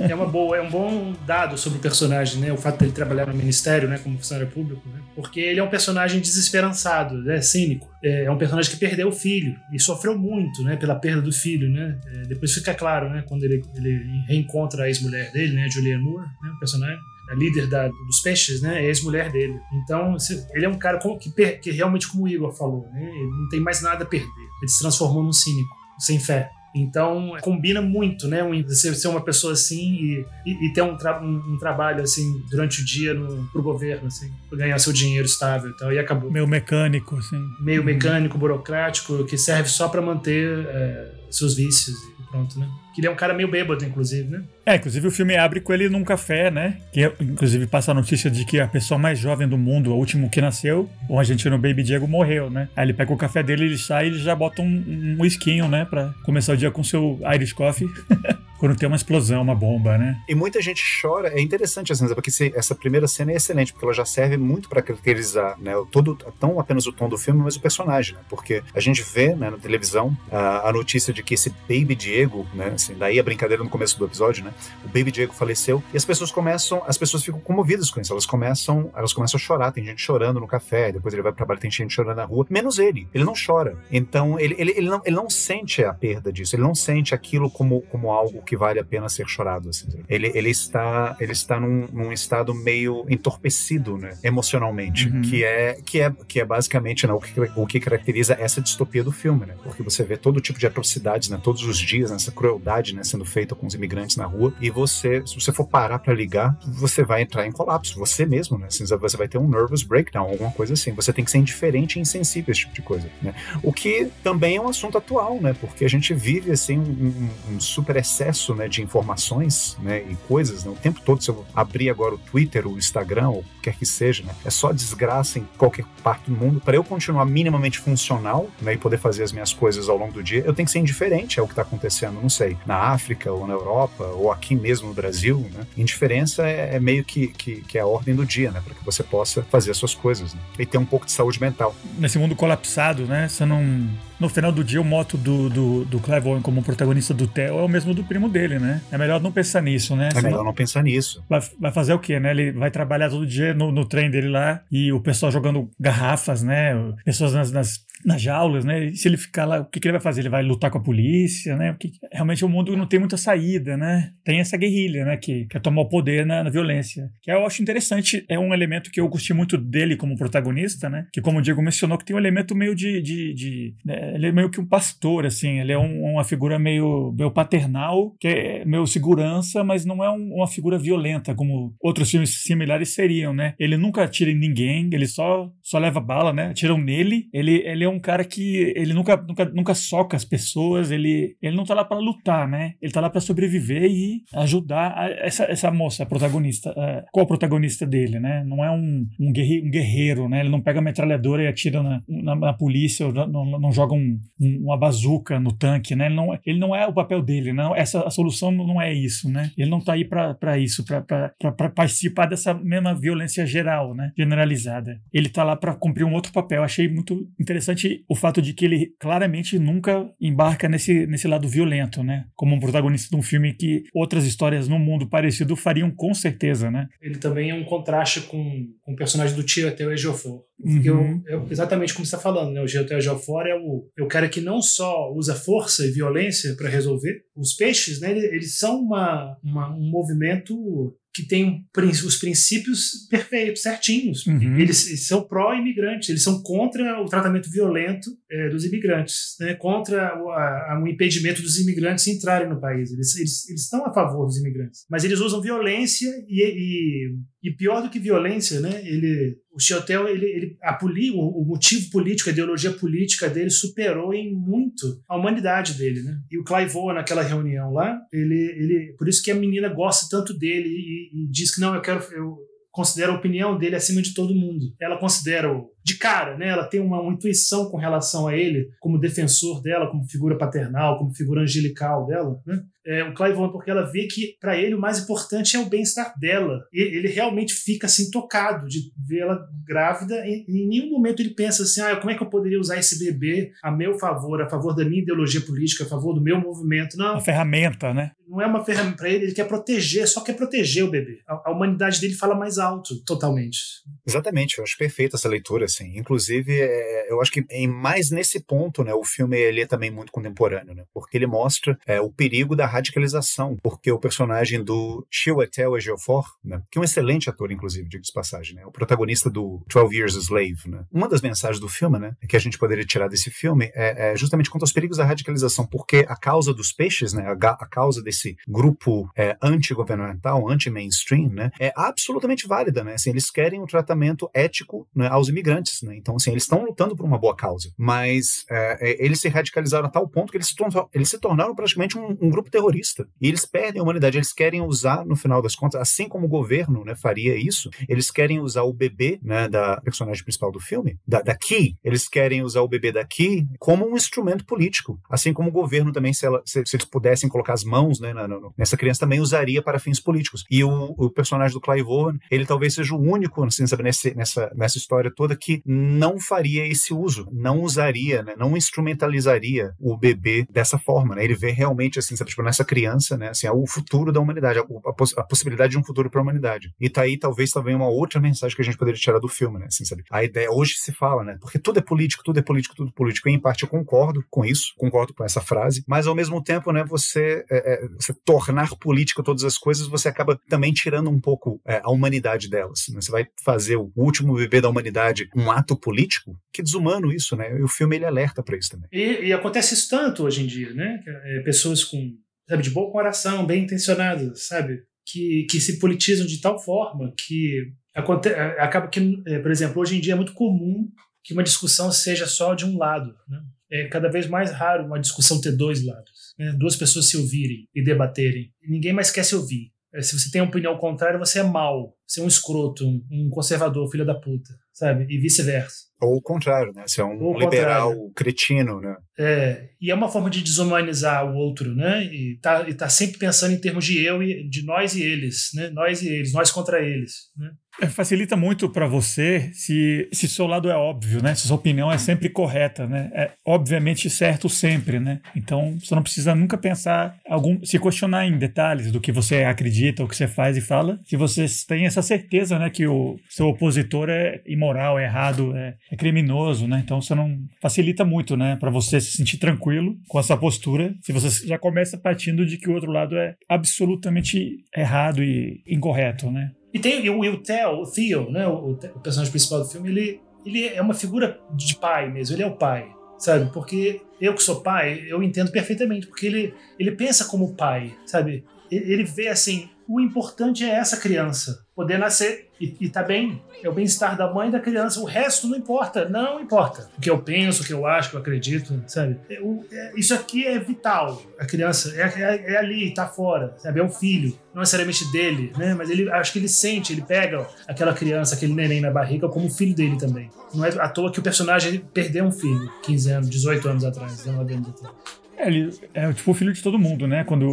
É. é. uma boa, é um bom dado sobre o personagem, né? O fato dele trabalhar no ministério, né? Como funcionário público, né? Porque ele é um personagem desesperançado, né? Cínico. É, é um personagem que perdeu o filho e sofreu muito, né? Pela perda do filho, né? É, depois fica claro, né? Quando ele, ele reencontra a ex-mulher dele, né? Julianne Moore né, o personagem, a líder da, dos peixes, né, é ex-mulher dele. Então, ele é um cara que, que realmente, como o Igor falou, né, ele não tem mais nada a perder. Ele se transformou num cínico, sem fé. Então, combina muito, né? Você ser uma pessoa assim e, e, e ter um, tra um, um, trabalho, assim, durante o dia no, pro governo, assim, ganhar seu dinheiro estável e tal, e acabou. Meio mecânico, assim. Meio uhum. mecânico, burocrático, que serve só para manter é, seus vícios e pronto, né? Que ele é um cara meio bêbado, inclusive, né? É, inclusive o filme abre com ele num café, né? Que inclusive passa a notícia de que a pessoa mais jovem do mundo, o último que nasceu, o argentino Baby Diego, morreu, né? Aí ele pega o café dele, ele sai e ele já bota um, um whiskinho, né? Pra começar o dia com seu Irish Coffee. <laughs> quando tem uma explosão, uma bomba, né? E muita gente chora. É interessante essa cena, porque essa primeira cena é excelente, porque ela já serve muito para caracterizar, né? Todo, não apenas o tom do filme, mas o personagem, né? Porque a gente vê, né, na televisão, a, a notícia de que esse Baby Diego, né? Assim, daí a brincadeira no começo do episódio, né? O Baby Diego faleceu e as pessoas começam, as pessoas ficam comovidas com isso. Elas começam, elas começam a chorar. Tem gente chorando no café, depois ele vai para trabalho, tem gente chorando na rua, menos ele. Ele não chora. Então ele, ele, ele, não, ele não sente a perda disso. Ele não sente aquilo como, como algo que vale a pena ser chorado. Assim. Ele, ele está, ele está num, num estado meio entorpecido, né, emocionalmente, uhum. que é que é que é basicamente né, o, que, o que caracteriza essa distopia do filme, né? Porque você vê todo tipo de atrocidades, né, todos os dias, né, essa crueldade, né, sendo feita com os imigrantes na rua, e você, se você for parar para ligar, você vai entrar em colapso, você mesmo, né? Você vai ter um nervous breakdown, alguma coisa assim. Você tem que ser indiferente e insensível a esse tipo de coisa, né? O que também é um assunto atual, né? Porque a gente vive assim um, um, super excesso, né, de informações, né, e coisas, né? O tempo todo se eu abrir agora o Twitter, o Instagram, quer que seja, né? É só desgraça em qualquer parte do mundo. Para eu continuar minimamente funcional, né, e poder fazer as minhas coisas ao longo do dia, eu tenho que ser indiferente ao que está acontecendo, não sei, na África ou na Europa ou aqui mesmo no Brasil, né? Indiferença é, é meio que, que, que, é a ordem do dia, né? Para que você possa fazer as suas coisas né? e ter um pouco de saúde mental. Nesse mundo colapsado, né? Você não no final do dia, o moto do, do, do Clive Owen como protagonista do Theo é o mesmo do primo dele, né? É melhor não pensar nisso, né? É melhor não pensar nisso. Vai, vai fazer o quê, né? Ele vai trabalhar todo dia no, no trem dele lá e o pessoal jogando garrafas, né? Pessoas nas, nas nas jaulas, né? E se ele ficar lá, o que, que, ele vai fazer? Ele vai lutar com a polícia, né? Porque realmente o mundo não tem muita saída, né? Tem essa guerrilha, né? Que quer tomar o poder na, na, violência. Que eu acho interessante, é um elemento que eu gostei muito dele como protagonista, né? Que como o Diego mencionou, que tem um elemento meio de... de, de né? Ele é meio que um pastor, assim. Ele é um, uma figura meio, meio paternal, que é meio segurança, mas não é um, uma figura violenta, como outros filmes similares seriam, né? Ele nunca atira em ninguém, ele só, só leva bala, né? Atiram nele. Ele, ele é um cara que ele nunca, nunca, nunca soca as pessoas, ele, ele não tá lá para lutar, né? Ele tá lá para sobreviver e ajudar a, essa, essa moça, a protagonista, a, qual a protagonista dele, né? Não é um, um, guerreiro, um guerreiro, né? Ele não pega a metralhadora e atira na, na, na polícia, ou não, não joga um, um, uma bazuca no tanque, né? Ele não, ele não é o papel dele, não. Essa a solução não é isso, né? Ele não tá aí para isso, para participar dessa mesma violência geral, né? Generalizada. Ele tá lá para cumprir um outro papel. Achei muito interessante o fato de que ele claramente nunca embarca nesse, nesse lado violento, né? Como um protagonista de um filme que outras histórias no mundo parecido fariam com certeza, né? Ele também é um contraste com, com o personagem do tio até o Ejiofor. Porque uhum. eu, eu, exatamente como você está falando, né? O Geotel Ejiofor é o, é o cara que não só usa força e violência para resolver. Os peixes, né? Eles, eles são uma, uma, um movimento que tem os princípios perfeitos, certinhos. Uhum. Eles, são pró-imigrantes, eles são contra o tratamento violento é, dos imigrantes, né? contra o, a, o, impedimento dos imigrantes entrarem no país. Eles, eles, eles, estão a favor dos imigrantes, mas eles usam violência e, e, e pior do que violência, né? Ele, o Chiotel, ele, ele, a poli, o, o, motivo político, a ideologia política dele superou em muito a humanidade dele, né? E o Clive naquela reunião lá, ele, ele, por isso que a menina gosta tanto dele e, e diz que não, eu quero, eu considero a opinião dele acima de todo mundo. Ela considera o de cara, né? Ela tem uma, uma, intuição com relação a ele, como defensor dela, como figura paternal, como figura angelical dela, né? É, o Clive porque ela vê que para ele o mais importante é o bem-estar dela. E ele realmente fica assim tocado de vê-la grávida. E, em nenhum momento ele pensa assim: ah, como é que eu poderia usar esse bebê a meu favor, a favor da minha ideologia política, a favor do meu movimento? Não. Uma ferramenta, né? Não é uma ferramenta para ele, ele quer proteger, só quer proteger o bebê. A, a humanidade dele fala mais alto, totalmente. Exatamente, eu acho perfeita essa leitura assim. Inclusive, é, eu acho que em mais nesse ponto, né, o filme ele é também muito contemporâneo, né, porque ele mostra é, o perigo da radicalização, porque o personagem do Chiwetel Ejiofor, né, que é um excelente ator, inclusive, digo de passagem, né, o protagonista do 12 Years a Slave, né, uma das mensagens do filme, né, que a gente poderia tirar desse filme é, é justamente contra os perigos da radicalização, porque a causa dos peixes, né, a, a causa desse grupo é, anti-governamental, anti-mainstream, né, é absolutamente válida, né, assim, eles querem um tratamento ético né, aos imigrantes, né, então, assim, eles estão lutando por uma boa causa, mas é, é, eles se radicalizaram a tal ponto que eles eles se tornaram praticamente um, um, grupo terrorista. E eles perdem a humanidade, eles querem usar, no final das contas, assim como o governo né, faria isso, eles querem usar o bebê né, da personagem principal do filme, da, da Key, eles querem usar o bebê da Key como um instrumento político. Assim como o governo também, se, ela, se, se eles pudessem colocar as mãos né, na, na, nessa criança, também usaria para fins políticos. E o, o personagem do Clive Owen, ele talvez seja o único, assim, sabe, nesse, nessa, nessa história toda que não faria esse uso, não usaria, né, não instrumentalizaria o bebê dessa forma, né? Ele vê realmente, assim, sabe, tipo, nessa criança, né, assim, é o futuro da humanidade, a, a, a possibilidade de um futuro para a humanidade. E tá aí talvez também uma outra mensagem que a gente poderia tirar do filme, né, assim, sabe? A ideia hoje se fala, né? Porque tudo é político, tudo é político, tudo é político. E em parte eu concordo com isso, concordo com essa frase, mas ao mesmo tempo, né, você, é, é, você tornar política todas as coisas, você acaba também tirando um pouco é, a humanidade delas. Né? Você vai fazer o último bebê da humanidade um ato político? Que desumano isso, né? E o filme ele alerta para isso também. E, e, acontece isso tanto hoje em dia, né? É, pessoas com, sabe, de boa coração, bem intencionadas, sabe? Que, que se politizam de tal forma que aconte, é, acaba que, é, por exemplo, hoje em dia é muito comum que uma discussão seja só de um lado, né? É cada vez mais raro uma discussão ter dois lados, né? duas pessoas se ouvirem e debaterem. Ninguém mais quer se ouvir. É, se você tem uma opinião contrária, você é mau, você é um escroto, um, conservador, filho da puta, sabe? E vice-versa. Ou o contrário, né? Você é um liberal contrário. cretino, né? É, e é uma forma de desumanizar o outro, né? E tá, e tá sempre pensando em termos de eu e de nós e eles, né? Nós e eles, nós contra eles, né? Facilita muito para você se, se seu lado é óbvio, né? Se sua opinião é sempre correta, né? É obviamente certo sempre, né? Então você não precisa nunca pensar algum, se questionar em detalhes do que você acredita, o que você faz e fala, se você tem essa certeza, né, que o seu opositor é imoral, é errado, é, é criminoso, né? Então você não facilita muito, né, para você se sentir tranquilo com essa postura, se você já começa partindo de que o outro lado é absolutamente errado e incorreto, né? E tem o, o Theo, o Theo, né, o, o, personagem principal do filme, ele, ele é uma figura de pai mesmo, ele é o pai, sabe? Porque eu que sou pai, eu entendo perfeitamente, porque ele, ele pensa como pai, sabe? Ele vê assim, o importante é essa criança poder nascer e, e tá bem. É o bem-estar da mãe e da criança. O resto não importa. Não importa. O que eu penso, o que eu acho, o que eu acredito, sabe? É, o, é, isso aqui é vital. A criança é, é, é, ali, tá fora, sabe? É um filho. Não necessariamente dele, né? Mas ele, acho que ele sente, ele pega aquela criança, aquele neném na barriga como filho dele também. Não é à toa que o personagem perdeu um filho 15 anos, 18 anos atrás, 19 anos atrás. É, ele é tipo o filho de todo mundo, né? Quando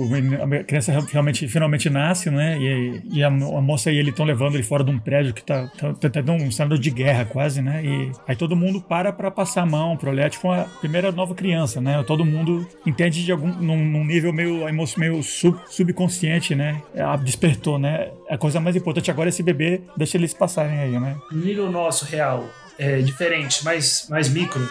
a criança realmente, finalmente nasce, né? E, e a, a, moça e ele estão levando ele fora de um prédio que tá, tá, tá, tá um cenário de guerra quase, né? E aí todo mundo para pra passar a mão pra olhar, tipo uma primeira nova criança, né? Todo mundo entende de algum, num, num nível meio, meio sub, subconsciente, né? Despertou, né? A coisa mais importante agora é esse bebê, deixa eles passarem aí, né? Nível nosso real, é, diferente, mais, mais micro né?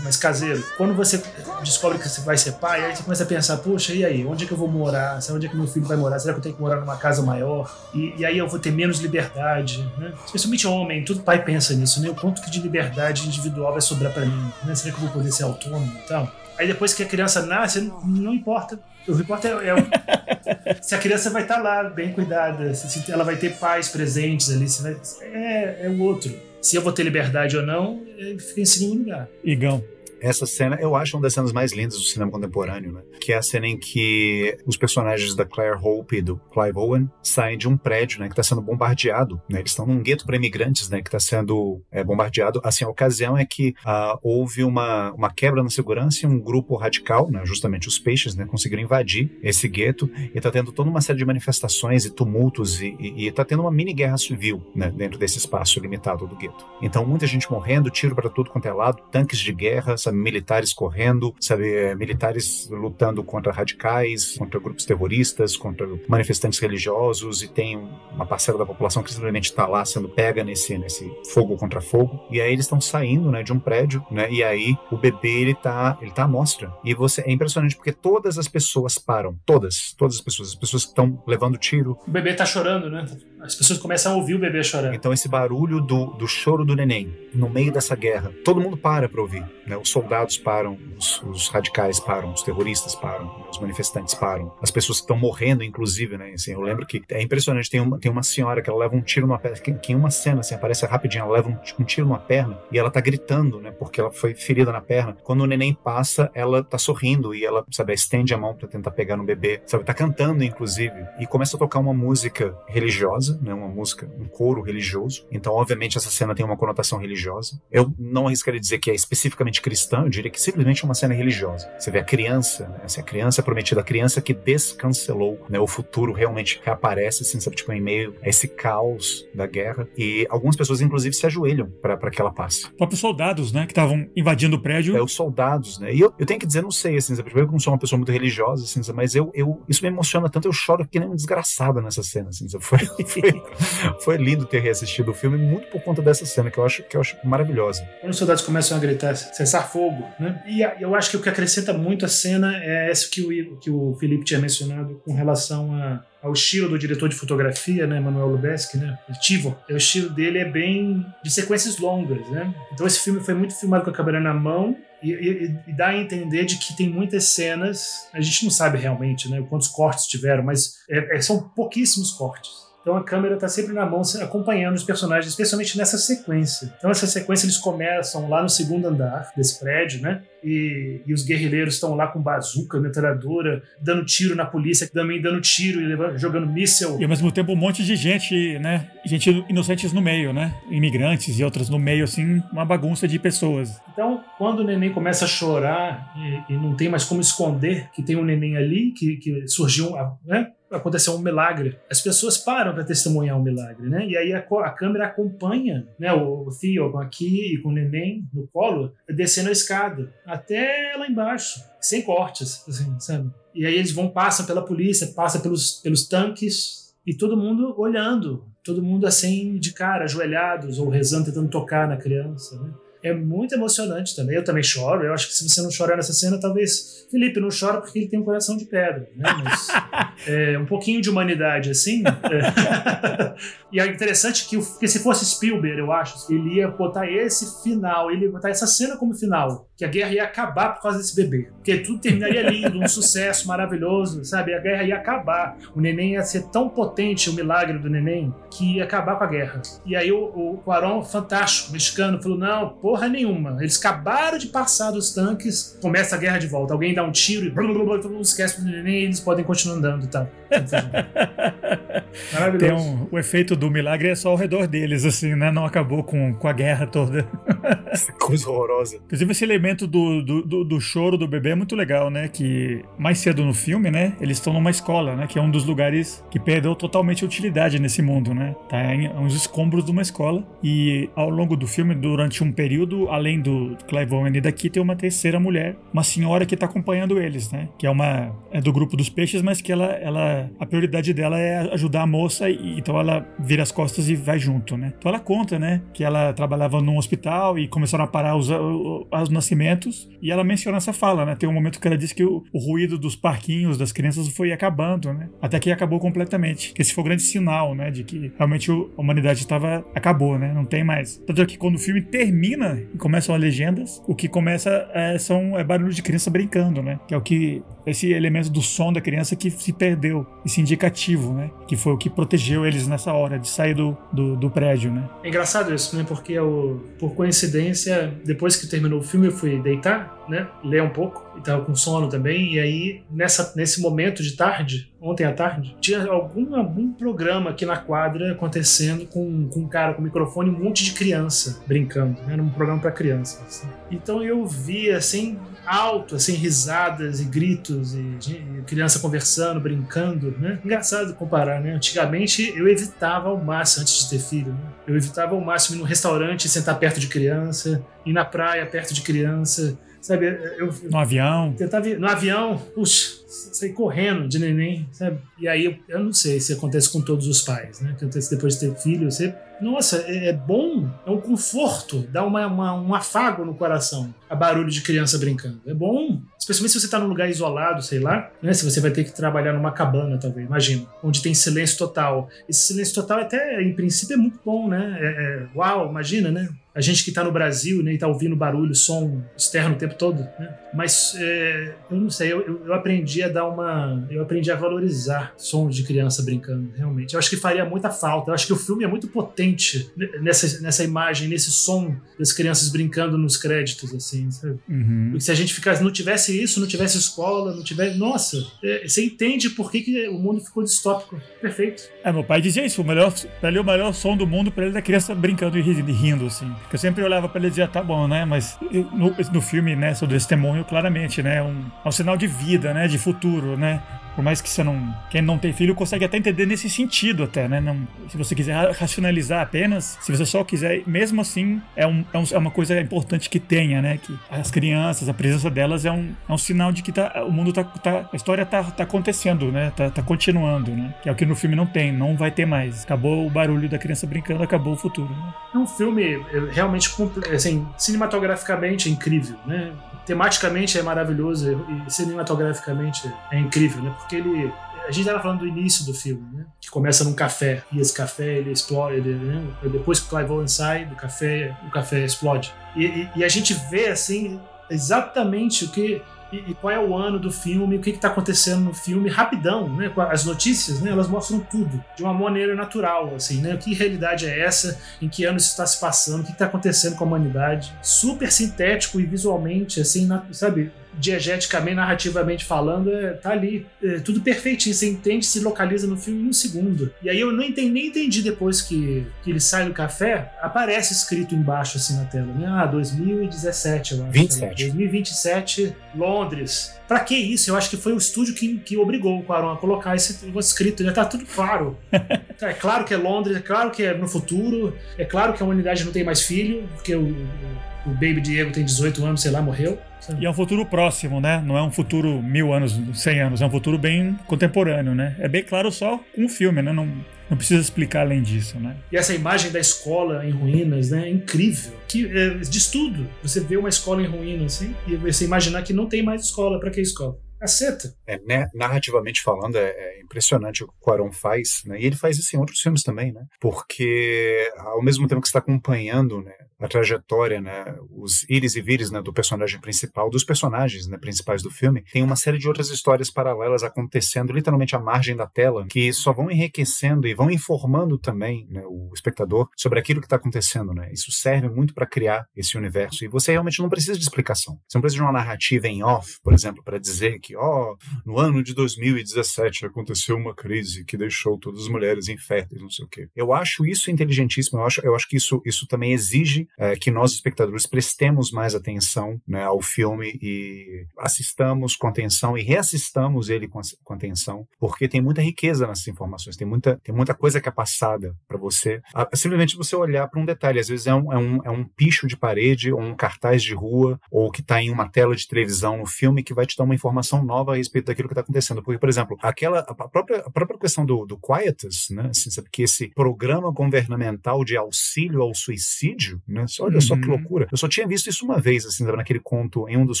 mais caseiro. Quando você descobre que você vai ser pai, aí você começa a pensar, poxa, e aí? Onde é que eu vou morar? Onde é que meu filho vai morar? Será que eu tenho que morar numa casa maior? E, e aí eu vou ter menos liberdade, né? Especialmente homem, todo pai pensa nisso, né? O quanto que de liberdade individual vai sobrar para mim, né? Será que eu vou poder ser autônomo e tal? Aí depois que a criança nasce, não importa. O importa é, é <laughs> se a criança vai estar tá lá, bem cuidada, se, ela vai ter pais presentes ali, vai, é, é o outro se eu vou ter liberdade ou não, fica em segundo lugar. Igão. Essa cena, eu acho uma das cenas mais lindas do cinema contemporâneo, né? Que é a cena em que os personagens da Claire Hope e do Clive Owen saem de um prédio, né? Que está sendo bombardeado, né? Eles estão num gueto para imigrantes, né? Que está sendo é, bombardeado. Assim, a ocasião é que uh, houve uma, uma quebra na segurança e um grupo radical, né? Justamente os peixes, né? Conseguiram invadir esse gueto e está tendo toda uma série de manifestações e tumultos e, e, e tá tendo uma mini guerra civil, né? Dentro desse espaço limitado do gueto. Então, muita gente morrendo, tiro para tudo quanto é lado, tanques de guerra, sabe? Militares correndo, sabe, é, militares lutando contra radicais, contra grupos terroristas, contra manifestantes religiosos e tem uma parcela da população que simplesmente está lá sendo pega nesse, nesse fogo contra fogo. E aí eles estão saindo, né, de um prédio, né, e aí o bebê ele tá, ele tá à mostra. E você é impressionante porque todas as pessoas param, todas, todas as pessoas, as pessoas que estão levando tiro. O bebê tá chorando, né? As pessoas começam a ouvir o bebê chorando. Então esse barulho do, do choro do neném no meio dessa guerra, todo mundo para para ouvir, né? Os soldados param, os, os, radicais param, os terroristas param, os manifestantes param, as pessoas que estão morrendo, inclusive, né? Assim, eu lembro que é impressionante, tem uma, tem uma senhora que ela leva um tiro numa perna, que, que em uma cena, assim, aparece rapidinho, ela leva um, um, tiro numa perna e ela tá gritando, né? Porque ela foi ferida na perna. Quando o neném passa, ela tá sorrindo e ela, sabe, estende a mão para tentar pegar no bebê, sabe? Tá cantando, inclusive, e começa a tocar uma música religiosa religiosa, né? Uma música, um coro religioso. Então, obviamente, essa cena tem uma conotação religiosa. Eu não arriscaria dizer que é especificamente cristã, eu diria que simplesmente é uma cena religiosa. Você vê a criança, né? Assim, a criança é prometida, a criança que descancelou, né? O futuro realmente reaparece, assim, sabe, tipo, em meio a esse caos da guerra. E algumas pessoas, inclusive, se ajoelham para que ela passe. Os próprios soldados, né? Que estavam invadindo o prédio. É, os soldados, né? E eu, eu tenho que dizer, não sei, assim, sabe, que eu não sou uma pessoa muito religiosa, assim, mas eu, eu, isso me emociona tanto, eu choro que nem um desgraçado nessa cena, assim, sabe? <laughs> Foi, foi, <laughs> foi lindo ter reassistido o filme, muito por conta dessa cena, que eu acho, que eu acho maravilhosa. Quando os soldados começam a gritar, cessar fogo, né? E eu acho que o que acrescenta muito a cena é esse que o, que o Felipe tinha mencionado com relação a ao estilo do diretor de fotografia, né, Manuel Lubezki, né, Tivo. O estilo dele é bem de sequências longas, né? Então esse filme foi muito filmado com a câmera na mão e, e, e, dá a entender de que tem muitas cenas, a gente não sabe realmente, né, quantos cortes tiveram, mas é, é, são pouquíssimos cortes. Então a câmera está sempre na mão, acompanhando os personagens, especialmente nessa sequência. Então essa sequência eles começam lá no segundo andar desse prédio, né? E, e os guerrilheiros estão lá com bazuca, metralhadora, dando tiro na polícia, também dando tiro e levando, jogando míssel. E ao mesmo tempo um monte de gente, né? Gente inocentes no meio, né? Imigrantes e outras no meio, assim, uma bagunça de pessoas. Então, quando o neném começa a chorar e, e não tem mais como esconder que tem um neném ali, que, que surgiu, né? Aconteceu um milagre. As pessoas param para testemunhar um milagre, né? E aí a, a, câmera acompanha, né? O, o Theo aqui e com o neném no colo, descendo a escada até lá embaixo, sem cortes, assim, sabe? E aí eles vão passam pela polícia, passam pelos, pelos tanques e todo mundo olhando, todo mundo assim de cara, ajoelhados ou rezando, tentando tocar na criança, né? É muito emocionante também. Eu também choro. Eu acho que se você não chorar nessa cena, talvez. Felipe não chora porque ele tem um coração de pedra, né? Mas <laughs> é, um pouquinho de humanidade, assim. É. <laughs> e é interessante que, que, se fosse Spielberg, eu acho, ele ia botar esse final, ele ia botar essa cena como final. Que a guerra ia acabar por causa desse bebê. Porque tudo terminaria lindo, um sucesso maravilhoso, sabe? A guerra ia acabar. O neném ia ser tão potente, o milagre do neném, que ia acabar com a guerra. E aí o, o Quaron, fantástico, mexicano, falou: não, porra nenhuma. Eles acabaram de passar dos tanques, começa a guerra de volta. Alguém dá um tiro e blá, blá, blá, todo mundo esquece do neném e eles podem continuar andando e tal. <laughs> Maravilhoso. Tem um, o efeito do milagre é só ao redor deles, assim, né? Não acabou com, com a guerra toda. <laughs> Coisa horrorosa. Inclusive, esse elemento do, do, do, do, choro do bebê é muito legal, né? Que mais cedo no filme, né? Eles estão numa escola, né? Que é um dos lugares que perdeu totalmente a utilidade nesse mundo, né? Tá em uns escombros de uma escola. E ao longo do filme, durante um período, além do Clive Owen e daqui, tem uma terceira mulher, uma senhora que está acompanhando eles, né? Que é uma é do grupo dos peixes, mas que ela, ela a prioridade dela é ajudar a moça e então ela vira as costas e vai junto, né? Então ela conta, né? Que ela trabalhava num hospital e começaram a parar os, os nascimentos e ela menciona essa fala, né? Tem um momento que ela diz que o, o ruído dos parquinhos das crianças foi acabando, né? Até que acabou completamente. Que esse foi o grande sinal, né? De que realmente a humanidade estava acabou, né? Não tem mais. Tanto é que quando o filme termina e começam as legendas, o que começa é, são, é barulho de criança brincando, né? Que é o que. Esse elemento do som da criança que se perdeu, esse indicativo, né? Que foi o que protegeu eles nessa hora de sair do, do, do prédio, né? É engraçado isso, né? Porque eu, por coincidência, depois que terminou o filme, eu fui deitar, né? Ler um pouco, e tava com sono também, e aí, nessa, nesse momento de tarde, ontem à tarde, tinha algum, algum programa aqui na quadra acontecendo com, com um cara com microfone, um monte de criança brincando. Era um programa para crianças. Assim. Então eu vi assim alto, assim risadas e gritos e, e, criança conversando, brincando, né? Engraçado comparar, né? Antigamente eu evitava ao máximo antes de ter filho, né? Eu evitava ao máximo ir no restaurante sentar perto de criança, ir na praia perto de criança, sabe? Eu, no avião. Tentava no avião, puxa, sair correndo de neném, sabe? E aí eu, eu, não sei se acontece com todos os pais, né? Acontece depois de ter filho, você, nossa, é, é bom, é um conforto, dá uma, uma, um afago no coração, a barulho de criança brincando. É bom, especialmente se você está num lugar isolado, sei lá, né? Se você vai ter que trabalhar numa cabana, talvez, imagina, onde tem silêncio total. Esse silêncio total até, em princípio, é muito bom, né? É, é, uau, imagina, né? A gente que está no Brasil né, e está ouvindo barulho, som externo o tempo todo, né? mas é, eu não sei, eu, eu, aprendi a dar uma. Eu aprendi a valorizar sons de criança brincando, realmente. Eu acho que faria muita falta. Eu acho que o filme é muito potente nessa, nessa imagem, nesse som das crianças brincando nos créditos, assim, sabe? Uhum. Porque se a gente ficasse, não tivesse isso, não tivesse escola, não tivesse. Nossa, é, você entende por que, que o mundo ficou distópico. Perfeito. É, meu pai dizia isso, o melhor, pra ele, o melhor som do mundo pra ele é da criança brincando e rindo, assim. Eu sempre olhava pra ele e dizia, tá bom, né? Mas no, no filme, né, seu testemunho, claramente, né? Um, é um sinal de vida, né? De futuro, né? Por mais que você não. Quem não tem filho consegue até entender nesse sentido, até, né? Não, se você quiser racionalizar apenas, se você só quiser, mesmo assim, é, um, é, um, é uma coisa importante que tenha, né? Que as crianças, a presença delas é um, é um sinal de que tá, o mundo tá, tá. A história tá, tá acontecendo, né? Tá, tá continuando, né? Que é o que no filme não tem, não vai ter mais. Acabou o barulho da criança brincando, acabou o futuro. Né? É um filme é, realmente, assim, cinematograficamente é incrível, né? Tematicamente é maravilhoso e cinematograficamente é incrível, né? Porque ele a gente estava falando do início do filme, né? Que começa num café e esse café ele explode, ele, né? depois que o Clive Owen sai do café, o café explode. E, e, e a gente vê assim exatamente o que e, e, qual é o ano do filme, o que está acontecendo no filme, rapidão, né? As notícias, né? Elas mostram tudo de uma maneira natural, assim, né? Que realidade é essa? Em que ano isso está se passando? O que está acontecendo com a humanidade? Super sintético e visualmente, assim, na, sabe? Diegeticamente, narrativamente falando, é, tá ali. É, tudo perfeitinho. Você entende, se localiza no filme em um segundo. E aí eu não entendi, nem entendi depois que, que ele sai do café, aparece escrito embaixo assim na tela, né? Ah, 2017, eu acho. 27. 2027, Londres. Pra que isso? Eu acho que foi o estúdio que, que obrigou o Quaron a colocar esse escrito. Já tá tudo claro. <laughs> é claro que é Londres, é claro que é no futuro, é claro que a humanidade não tem mais filho, porque o, o, o Baby Diego tem 18 anos, sei lá, morreu. E é um futuro próximo, né? Não é um futuro mil anos, cem anos, é um futuro bem contemporâneo, né? É bem claro só com o filme, né? Não, não precisa explicar além disso, né? E essa imagem da escola em ruínas, né? É incrível. Que é, diz tudo. Você vê uma escola em ruínas, assim, e você imaginar que não tem mais escola. para que escola? Caceta. É, né, narrativamente falando, é, é, impressionante o que o Quaron faz, né? E ele faz isso em outros filmes também, né? Porque ao mesmo tempo que está acompanhando, né, a trajetória, né, os ires e vires, né, do personagem principal, dos personagens, né, principais do filme, tem uma série de outras histórias paralelas acontecendo literalmente à margem da tela, que só vão enriquecendo e vão informando também, né, o espectador sobre aquilo que está acontecendo, né? Isso serve muito para criar esse universo e você realmente não precisa de explicação. Você não precisa de uma narrativa em off, por exemplo, para dizer que ó, oh, no ano de 2017 aconteceu uma crise que deixou todas as mulheres inférteis, não sei o quê. Eu acho isso inteligentíssimo, eu acho, eu acho que isso, isso também exige é, que nós, espectadores, prestemos mais atenção né, ao filme e assistamos com atenção e reassistamos ele com, com atenção, porque tem muita riqueza nessas informações, tem muita, tem muita coisa que é passada para você. simplesmente você olhar para um detalhe, às vezes é um, é, um, é um picho de parede, ou um cartaz de rua, ou que está em uma tela de televisão no filme que vai te dar uma informação nova a respeito daquilo que está acontecendo. Porque, por exemplo, aquela, a própria, a própria questão do, do Quietus, né? Assim, sabe, que esse programa governamental de auxílio ao suicídio, né? Olha uhum. só que uhum. loucura. Eu só tinha visto isso uma vez, assim, naquele conto, em um dos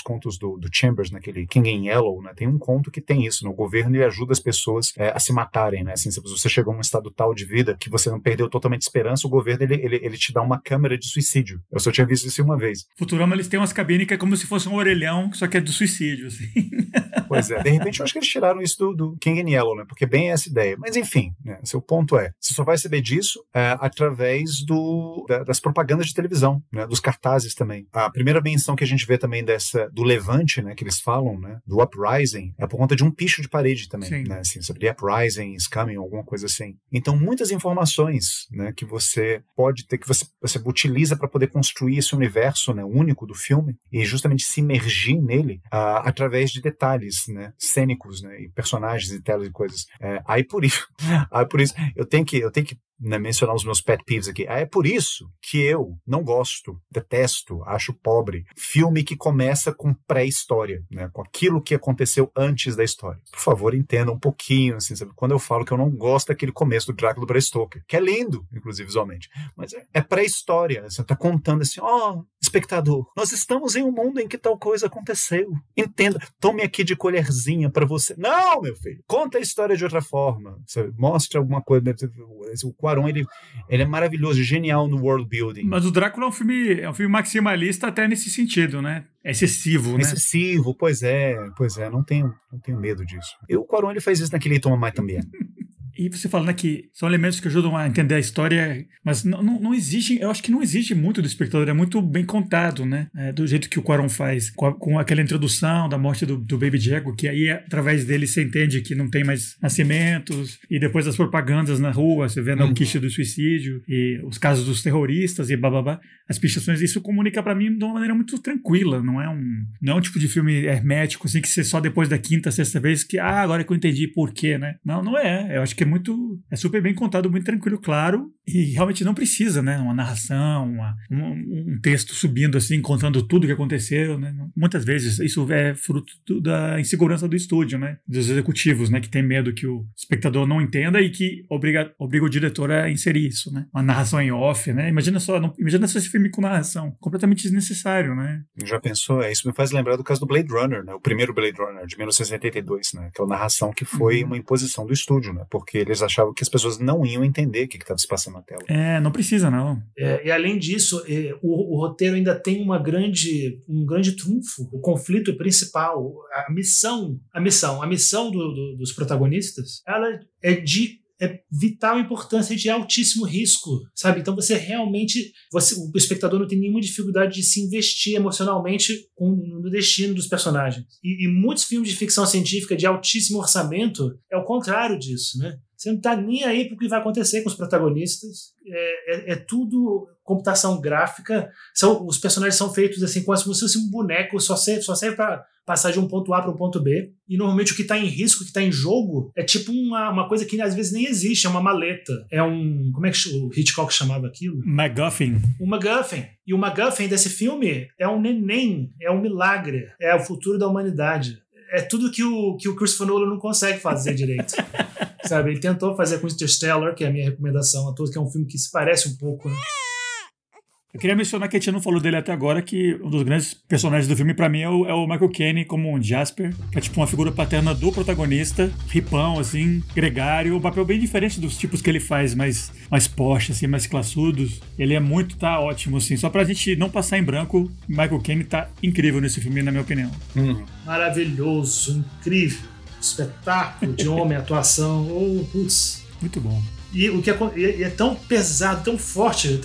contos do, do Chambers, naquele King in Yellow, né? Tem um conto que tem isso, né? O governo ele ajuda as pessoas é, a se matarem, né? Assim, se você chegou a um estado tal de vida que você não perdeu totalmente esperança, o governo ele, ele, ele te dá uma câmera de suicídio. Eu só tinha visto isso uma vez. Futurama, eles têm umas cabines que é como se fosse um orelhão, só que é do suicídio, assim. <laughs> Pois é, de repente eu acho que eles tiraram isso do, do King in Yellow, né? Porque é bem essa ideia. Mas enfim, né? Seu ponto é, você só vai saber disso é, através do, da, das propagandas de televisão, né? Dos cartazes também. A primeira menção que a gente vê também dessa do levante, né? Que eles falam, né? Do uprising, é por conta de um picho de parede também, Sim. né? Assim, sobre uprising is coming, alguma coisa assim. Então, muitas informações, né? Que você pode ter, que você, você utiliza para poder construir esse universo, né? Único do filme e justamente se imergir nele uh, através de detalhes, né? Cênicos, né? E personagens e telas e coisas. É, aí por isso, <laughs> aí por isso, eu tenho que, eu tenho que né, mencionar os meus pet peeves aqui. É por isso que eu não gosto, detesto, acho pobre filme que começa com pré-história, né, com aquilo que aconteceu antes da história. Por favor, entenda um pouquinho, assim, sabe? Quando eu falo que eu não gosto daquele começo do Drácula do Bram Stoker, que é lindo, inclusive visualmente, mas é, é pré-história. Né? Você está contando assim, ó, oh, espectador, nós estamos em um mundo em que tal coisa aconteceu. Entenda, tome aqui de colherzinha para você. Não, meu filho, conta a história de outra forma. Sabe? Mostre alguma coisa. O Cuarón, ele, ele é maravilhoso, genial no world building. Mas o Drácula é um filme, é um filme maximalista até nesse sentido, né? É excessivo, né? Excessivo, pois é, pois é, não tenho, não tenho medo disso. E o Cuarón ele faz isso naquele Toma Mais também. <laughs> E você falando né, que são elementos que ajudam a entender a história, mas não, não, não existe, eu acho que não existe muito do espectador, é muito bem contado, né? É, do jeito que o Quaron faz, com, a, com, aquela introdução da morte do, do Baby Jago, que aí através dele você entende que não tem mais nascimentos, e depois as propagandas na rua, você vê na uhum. do suicídio, e os casos dos terroristas e bababá, as pichações, isso comunica para mim de uma maneira muito tranquila, não é um, não é um tipo de filme hermético, assim, que você só depois da quinta, sexta vez que, ah, agora que eu entendi por quê, né? Não, não é, eu acho que é muito. É super bem contado, muito tranquilo, claro. E realmente não precisa, né? Uma narração, uma, um, um, texto subindo assim, contando tudo o que aconteceu, né? Muitas vezes isso é fruto da insegurança do estúdio, né? Dos executivos, né? Que tem medo que o espectador não entenda e que obriga, obriga o diretor a inserir isso, né? Uma narração em off, né? Imagina só, não, imagina só esse filme com narração. Completamente desnecessário, né? Já pensou? É, isso me faz lembrar do caso do Blade Runner, né? O primeiro Blade Runner, de 1982, né? Aquela narração que foi uhum. uma imposição do estúdio, né? Porque eles achavam que as pessoas não iam entender o que estava se passando na tela. É, não precisa, não. É, e além disso, é, o, o, roteiro ainda tem uma grande, um grande trunfo. O conflito principal, a missão, a missão, a missão do, do, dos protagonistas, ela é de é vital importância de altíssimo risco, sabe? Então você realmente, você, o espectador não tem nenhuma dificuldade de se investir emocionalmente no destino dos personagens. E, e muitos filmes de ficção científica de altíssimo orçamento é o contrário disso, né? Você não está nem aí para o que vai acontecer com os protagonistas. É, é, é, tudo computação gráfica. São, os personagens são feitos assim, como se fosse um boneco, só serve, só serve para passar de um ponto A para um ponto B. E normalmente o que está em risco, o que está em jogo, é tipo uma, uma coisa que às vezes nem existe, é uma maleta. É um. Como é que o Hitchcock chamava aquilo? MacGuffin. Um MacGuffin. E o MacGuffin desse filme é um neném, é um milagre, é o futuro da humanidade. É tudo que o, que o Christopher Nolan não consegue fazer <laughs> direito. Sabe, ele tentou fazer com Interstellar, que é a minha recomendação a todos, que é um filme que se parece um pouco, né? Eu queria mencionar que a gente não falou dele até agora, que um dos grandes personagens do filme, para mim, é o, é o, Michael Caine como um Jasper, que é tipo uma figura paterna do protagonista, ripão, assim, gregário, um papel bem diferente dos tipos que ele faz, mais, mais poste, assim, mais classudos. Ele é muito, tá ótimo, assim. Só pra gente não passar em branco, Michael Caine tá incrível nesse filme, na minha opinião. Hum. Maravilhoso, incrível espetáculo de homem, <laughs> atuação. Oh, putz. Muito bom. E o que é, é tão pesado, tão forte,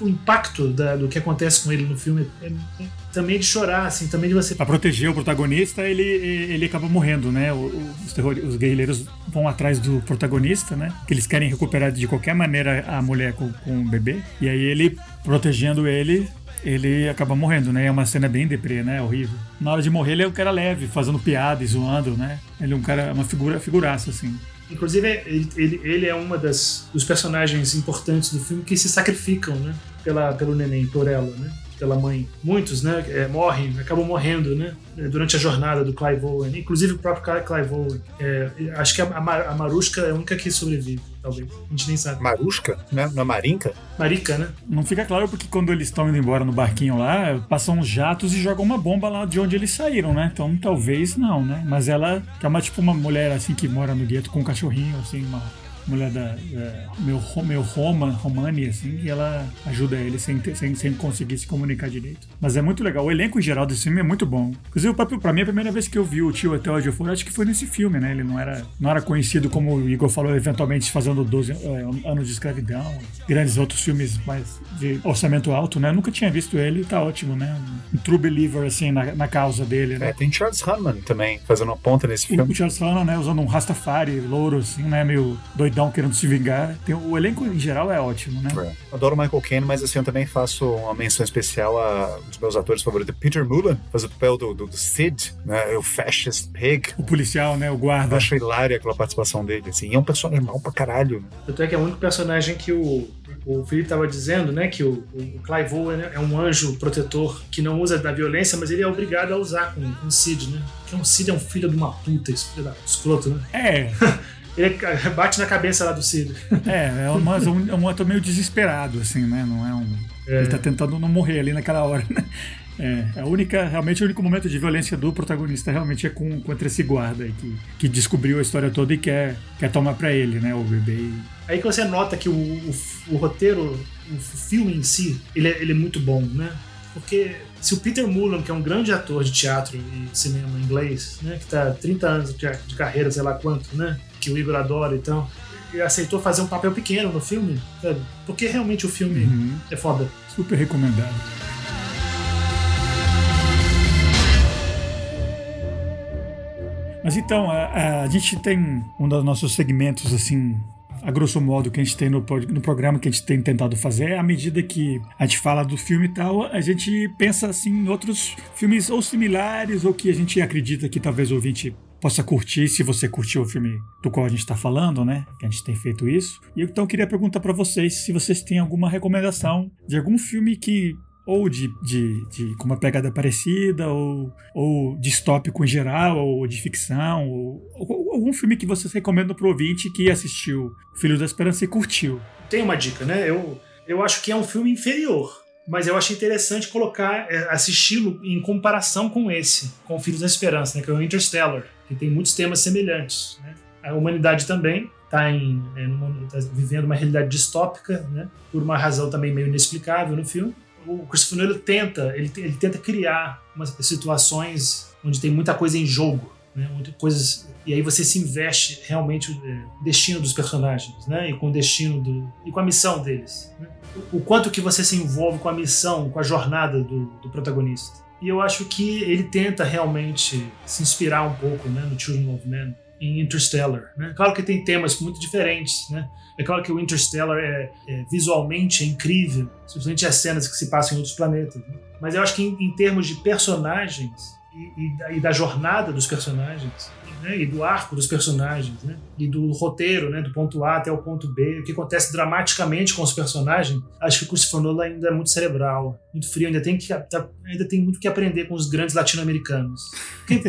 o impacto da, do que acontece com ele no filme é, é, também de chorar, assim, também de você. Pra proteger o protagonista, ele, ele acaba morrendo, né? Os, terror, os guerrilheiros vão atrás do protagonista, né? Que eles querem recuperar de qualquer maneira a mulher com, com o bebê. E aí ele, protegendo ele, ele acaba morrendo, né? É uma cena bem deprê, né? Horrível. Na hora de morrer, ele é um cara leve, fazendo piada e zoando, né? Ele é um cara, uma figura, figuraça, assim. Inclusive, ele, ele, ele é uma das dos personagens importantes do filme que se sacrificam, né? Pela, pelo neném, por ela, né? Pela mãe. Muitos, né? É, morrem, acabam morrendo, né? Durante a jornada do Clive Owen. Inclusive o próprio Clive Owen. É, acho que a, a Marushka é a única que sobrevive talvez. A gente nem sabe. Marusca? Né? Na Marinca? Marica, né? Não fica claro porque quando eles estão indo embora no barquinho lá, passam uns jatos e jogam uma bomba lá de onde eles saíram, né? Então talvez não, né? Mas ela, que é uma tipo uma mulher assim que mora no gueto com um cachorrinho, assim, uma mulher da, da meu, meu Roma, Romani, assim, e ela ajuda ele sem, sem, sem conseguir se comunicar direito. Mas é muito legal. O elenco em geral desse filme é muito bom. Inclusive, pra mim, a primeira vez que eu vi o tio até onde eu fui, acho que foi nesse filme, né? Ele não era, não era conhecido como o Igor falou, eventualmente fazendo 12 é, anos de escravidão, grandes outros filmes mais de orçamento alto, né? Eu nunca tinha visto ele, tá ótimo, né? Um, true believer, assim, na, na causa dele, né? É, tem Charles Hunman também, fazendo uma ponta nesse filme. O Charles Hunman, né? Usando um Rastafari, louro, assim, né? Meio doidão doidão querendo se vingar. Tem, o elenco em geral é ótimo, né? É. Adoro Michael Caine, mas assim, eu também faço uma menção especial a um dos meus atores favoritos, Peter Mullen, faz o papel do, do, do Sid, né? O Fascist Pig. O policial, né? O guarda. Eu acho hilária aquela participação dele, assim. E é um personagem mal pra caralho. Né? Tanto é que é o único personagem que o o Felipe estava dizendo, né, que o, o Clive Owen é um anjo protetor que não usa da violência, mas ele é obrigado a usar com, com o Cid, né? Porque o Cid é um filho de uma puta, filho da escroto, né? É. <laughs> Ele <laughs> bate na cabeça lá do Cid. É, é, uma, um, um ator meio desesperado, assim, né? Não é um. É. Ele tá tentando não morrer ali naquela hora, né? É, a única, realmente o único momento de violência do protagonista realmente é com, contra esse guarda aí, que, que descobriu a história toda e quer, quer tomar para ele, né, o bebê. Aí que você nota que o, o, o roteiro, o filme em si, ele é, ele é muito bom, né? Porque se o Peter Mullan, que é um grande ator de teatro e cinema inglês, né, que tá 30 anos de, de carreira, sei lá quanto, né, que o Igor adora e então, tal, aceitou fazer um papel pequeno no filme, sabe? Porque realmente o filme uhum. é foda. Super recomendado. Mas então, a, a, gente tem um dos nossos segmentos, assim, a grosso modo, que a gente tem no, no programa que a gente tem tentado fazer, é à medida que a gente fala do filme e tal, a gente pensa, assim, em outros filmes ou similares, ou que a gente acredita que talvez o ouvinte possa curtir, se você curtiu o filme do qual a gente está falando, né? Que a gente tem feito isso. E então eu queria perguntar para vocês se vocês têm alguma recomendação de algum filme que ou de, de, de, com uma pegada parecida, ou, ou distópico em geral, ou de ficção, ou, ou algum filme que vocês recomendam pro ouvinte que assistiu Filho da Esperança e curtiu. Tem uma dica, né? Eu, eu acho que é um filme inferior, mas eu achei interessante colocar, é, assisti-lo em comparação com esse, com Filhos da Esperança, né? Que é o Interstellar, que tem muitos temas semelhantes. Né? A humanidade também está é, tá vivendo uma realidade distópica, né? por uma razão também meio inexplicável no filme o Christopher Nolan tenta, ele, ele tenta criar umas situações onde tem muita coisa em jogo, né? coisas e aí você se investe realmente o é, destino dos personagens, né? E com o destino do e com a missão deles. Né? O, o, quanto que você se envolve com a missão, com a jornada do, do, protagonista. E eu acho que ele tenta realmente se inspirar um pouco, né, no Children of Men em Interstellar. Né? Claro que tem temas muito diferentes, né? É claro que o Interstellar é, é visualmente é incrível, especialmente as cenas que se passam em outros planetas. Né? Mas eu acho que em, em termos de personagens e, e, e, da, jornada dos personagens, né, e do arco dos personagens, né, e do roteiro, né, do ponto A até o ponto B, o que acontece dramaticamente com os personagens, acho que o Nolan ainda é muito cerebral, muito frio, ainda tem, que, tá, ainda tem muito que aprender com os grandes latino-americanos.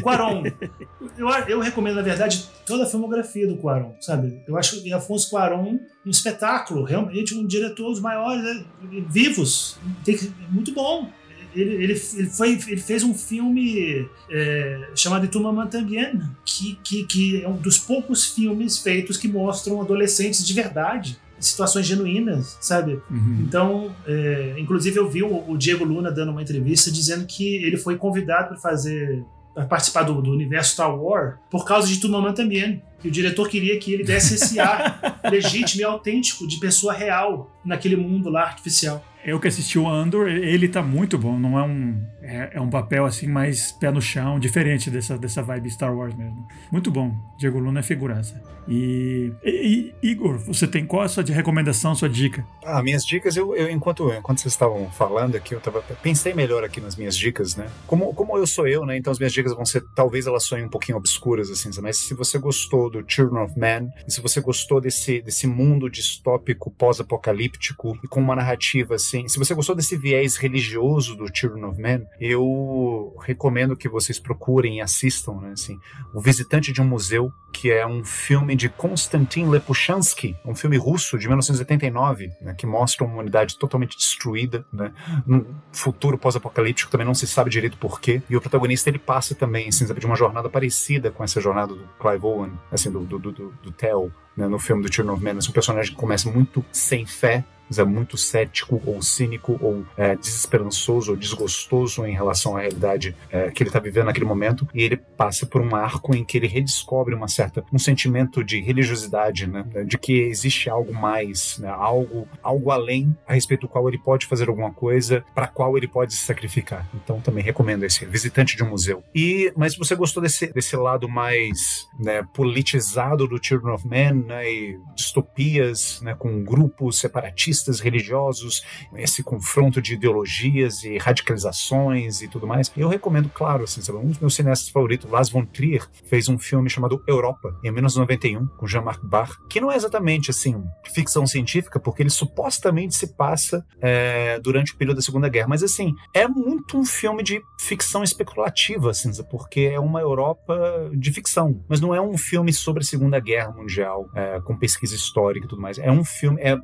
Quaron, <laughs> eu, eu recomendo, na verdade, toda a filmografia do Quaron, sabe? Eu acho que Afonso Quaron um espetáculo, realmente um diretor dos maiores né, vivos, tem que, muito bom ele, ele, ele, foi, ele fez um filme é, chamado Tuma Tambien, que, que, que é um dos poucos filmes feitos que mostram adolescentes de verdade situações genuínas, sabe? Uhum. Então, é, inclusive eu vi o, o, Diego Luna dando uma entrevista dizendo que ele foi convidado para fazer para participar do, do, universo Star Wars por causa de Tumaman também. Que o diretor queria que ele desse esse ar <laughs> legítimo e autêntico de pessoa real naquele mundo lá artificial. Eu que assisti o Andor, ele tá muito bom. Não é um. É, é, um papel assim mais pé no chão, diferente dessa, dessa vibe Star Wars mesmo. Muito bom. Diego Luna é figuraça. E, e, e, Igor, você tem qual a sua recomendação, sua dica? Ah, minhas dicas, eu, eu enquanto, enquanto vocês estavam falando aqui, eu tava, pensei melhor aqui nas minhas dicas, né? Como, como eu sou eu, né? Então as minhas dicas vão ser, talvez elas sonhem um pouquinho obscuras, assim, mas se você gostou do Children of Man, se você gostou desse, desse mundo distópico, pós-apocalíptico, e com uma narrativa assim, se você gostou desse viés religioso do Children of Man, eu recomendo que vocês procurem e assistam, né? Assim, O Visitante de um Museu, que é um filme de Konstantin Lepushansky, um filme russo de 1989, né, que mostra uma humanidade totalmente destruída, né, num futuro pós-apocalíptico, também não se sabe direito porquê, e o protagonista ele passa também assim, de uma jornada parecida com essa jornada do Clive Owen, assim, do, do, do, do Theo, né, no filme do Children of Men, um personagem que começa muito sem fé, é muito cético ou cínico ou é, desesperançoso ou desgostoso em relação à realidade é, que ele está vivendo naquele momento e ele passa por um arco em que ele redescobre uma certa um sentimento de religiosidade, né, de que existe algo mais, né, algo algo além a respeito do qual ele pode fazer alguma coisa, para qual ele pode se sacrificar. Então também recomendo esse Visitante de um Museu. E mas você gostou desse desse lado mais né, politizado do Children of Men, né, e distopias, né, com grupos separatistas religiosos, esse confronto de ideologias e radicalizações e tudo mais. Eu recomendo, claro, assim, sabe, um dos meus cineastas favoritos, Lars von Trier, fez um filme chamado Europa, em 1991, com Jean-Marc Barr, que não é exatamente, assim, ficção científica, porque ele supostamente se passa é, durante o período da Segunda Guerra, mas, assim, é muito um filme de ficção especulativa, assim, porque é uma Europa de ficção, mas não é um filme sobre a Segunda Guerra Mundial, é, com pesquisa histórica e tudo mais. É um filme, é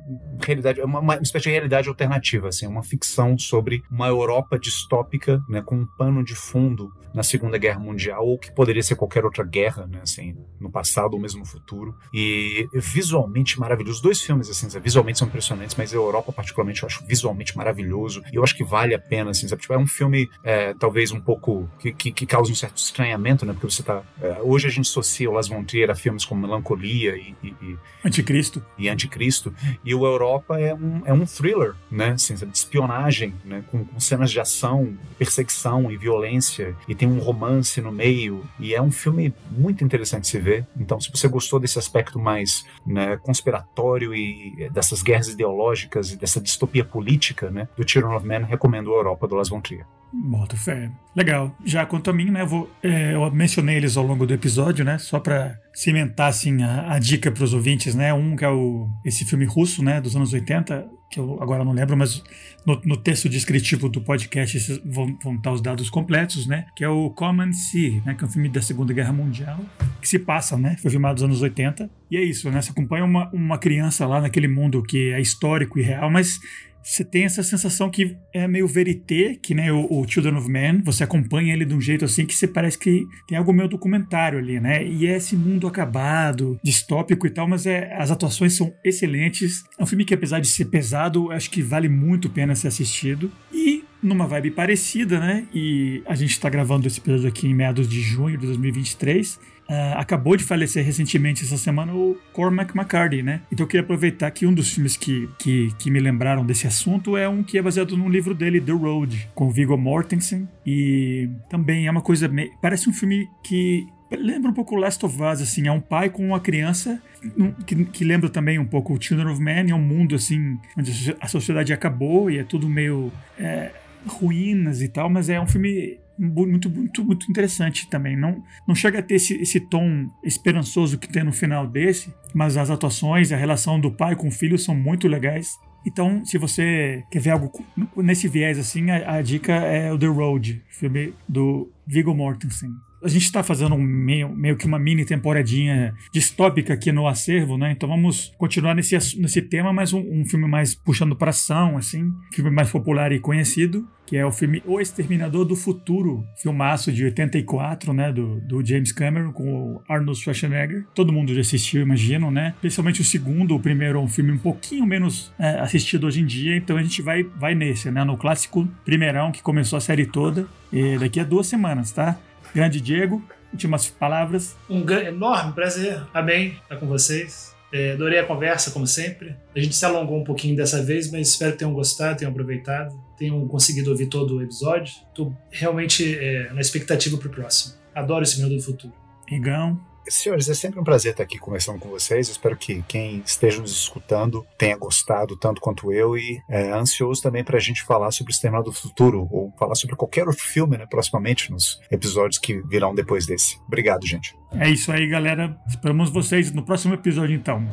realidade, é uma, uma espécie de realidade alternativa, assim, uma ficção sobre uma Europa distópica, né, com um pano de fundo na Segunda Guerra Mundial ou que poderia ser qualquer outra guerra, né, assim, no passado ou mesmo no futuro. E visualmente maravilhoso. Os dois filmes, assim, visualmente são impressionantes, mas a Europa particularmente eu acho visualmente maravilhoso e eu acho que vale a pena, assim, sabe? Tipo, é um filme é, talvez um pouco que, que, que, causa um certo estranhamento, né? Porque você tá é, hoje a gente associa o Las von a filmes como Melancolia e, e, e Anticristo e Anticristo e o Europa é um, é um thriller, né? Assim, de espionagem, né? Com, com cenas de ação, perseguição e violência e tem um romance no meio e é um filme muito interessante de se ver. Então, se você gostou desse aspecto mais né, conspiratório e dessas guerras ideológicas e dessa distopia política, né, do Children of Men, recomendo a Europa do Las von Trier. Boto fé. Legal. Já quanto a mim, né, eu, vou, é, eu mencionei eles ao longo do episódio, né, só para cimentar assim a, a dica para os ouvintes, né? Um que é o esse filme russo, né, dos anos 80, que eu agora não lembro, mas no, no texto descritivo do podcast vão, vão, estar os dados completos, né? Que é o Common Sea, né? Que é um filme da Segunda Guerra Mundial, que se passa, né? Foi filmado nos anos 80. E é isso, né? Você acompanha uma, uma criança lá naquele mundo que é histórico e real, mas você tem essa sensação que é meio verité, que né, o, o, Children of Men, você acompanha ele de um jeito assim que você parece que tem algo meio documentário ali, né? E é esse mundo acabado, distópico e tal, mas é, as atuações são excelentes. É um filme que, apesar de ser pesado, acho que vale muito a pena ser assistido. E numa vibe parecida, né? E a gente está gravando esse episódio aqui em meados de junho de 2023. Uh, acabou de falecer recentemente essa semana o Cormac McCarthy, né? Então eu queria aproveitar que um dos filmes que, que, que, me lembraram desse assunto é um que é baseado num livro dele, The Road, com Viggo Mortensen. E também é uma coisa. Meio, parece um filme que lembra um pouco Last of Us, assim, é um pai com uma criança que, que, lembra também um pouco o Children of Man, é um mundo assim onde a sociedade acabou e é tudo meio é, ruínas e tal, mas é um filme muito, muito, muito interessante também. Não, não chega a ter esse, esse tom esperançoso que tem no final desse, mas as atuações, a relação do pai com o filho são muito legais. Então, se você quer ver algo nesse viés assim, a, a dica é o The Road, filme do Viggo Mortensen a gente está fazendo um meio, meio que uma mini temporadinha distópica aqui no acervo, né? Então vamos continuar nesse, nesse tema, mas um, um filme mais puxando para ação, assim, filme mais popular e conhecido, que é o filme O Exterminador do Futuro, filmaço de 84, né, do, do James Cameron com o Arnold Schwarzenegger. Todo mundo já assistiu, imagino, né? Principalmente o segundo, o primeiro é um filme um pouquinho menos é, assistido hoje em dia, então a gente vai, vai nesse, né, no clássico primeirão que começou a série toda, daqui a duas semanas, tá? Grande Diego, últimas palavras. Um enorme prazer. Amém. Estar com vocês. É, adorei a conversa, como sempre. A gente se alongou um pouquinho dessa vez, mas espero que tenham gostado, tenham aproveitado, tenham conseguido ouvir todo o episódio. Estou realmente é, na expectativa para o próximo. Adoro esse Minuto do Futuro. Igão. Senhores, é sempre um prazer estar aqui conversando com vocês. espero que quem esteja nos escutando tenha gostado tanto quanto eu e é ansioso também para a gente falar sobre o Exterminado do Futuro ou falar sobre qualquer outro filme, né, proximamente nos episódios que virão depois desse. Obrigado, gente. É isso aí, galera. Esperamos vocês no próximo episódio, então.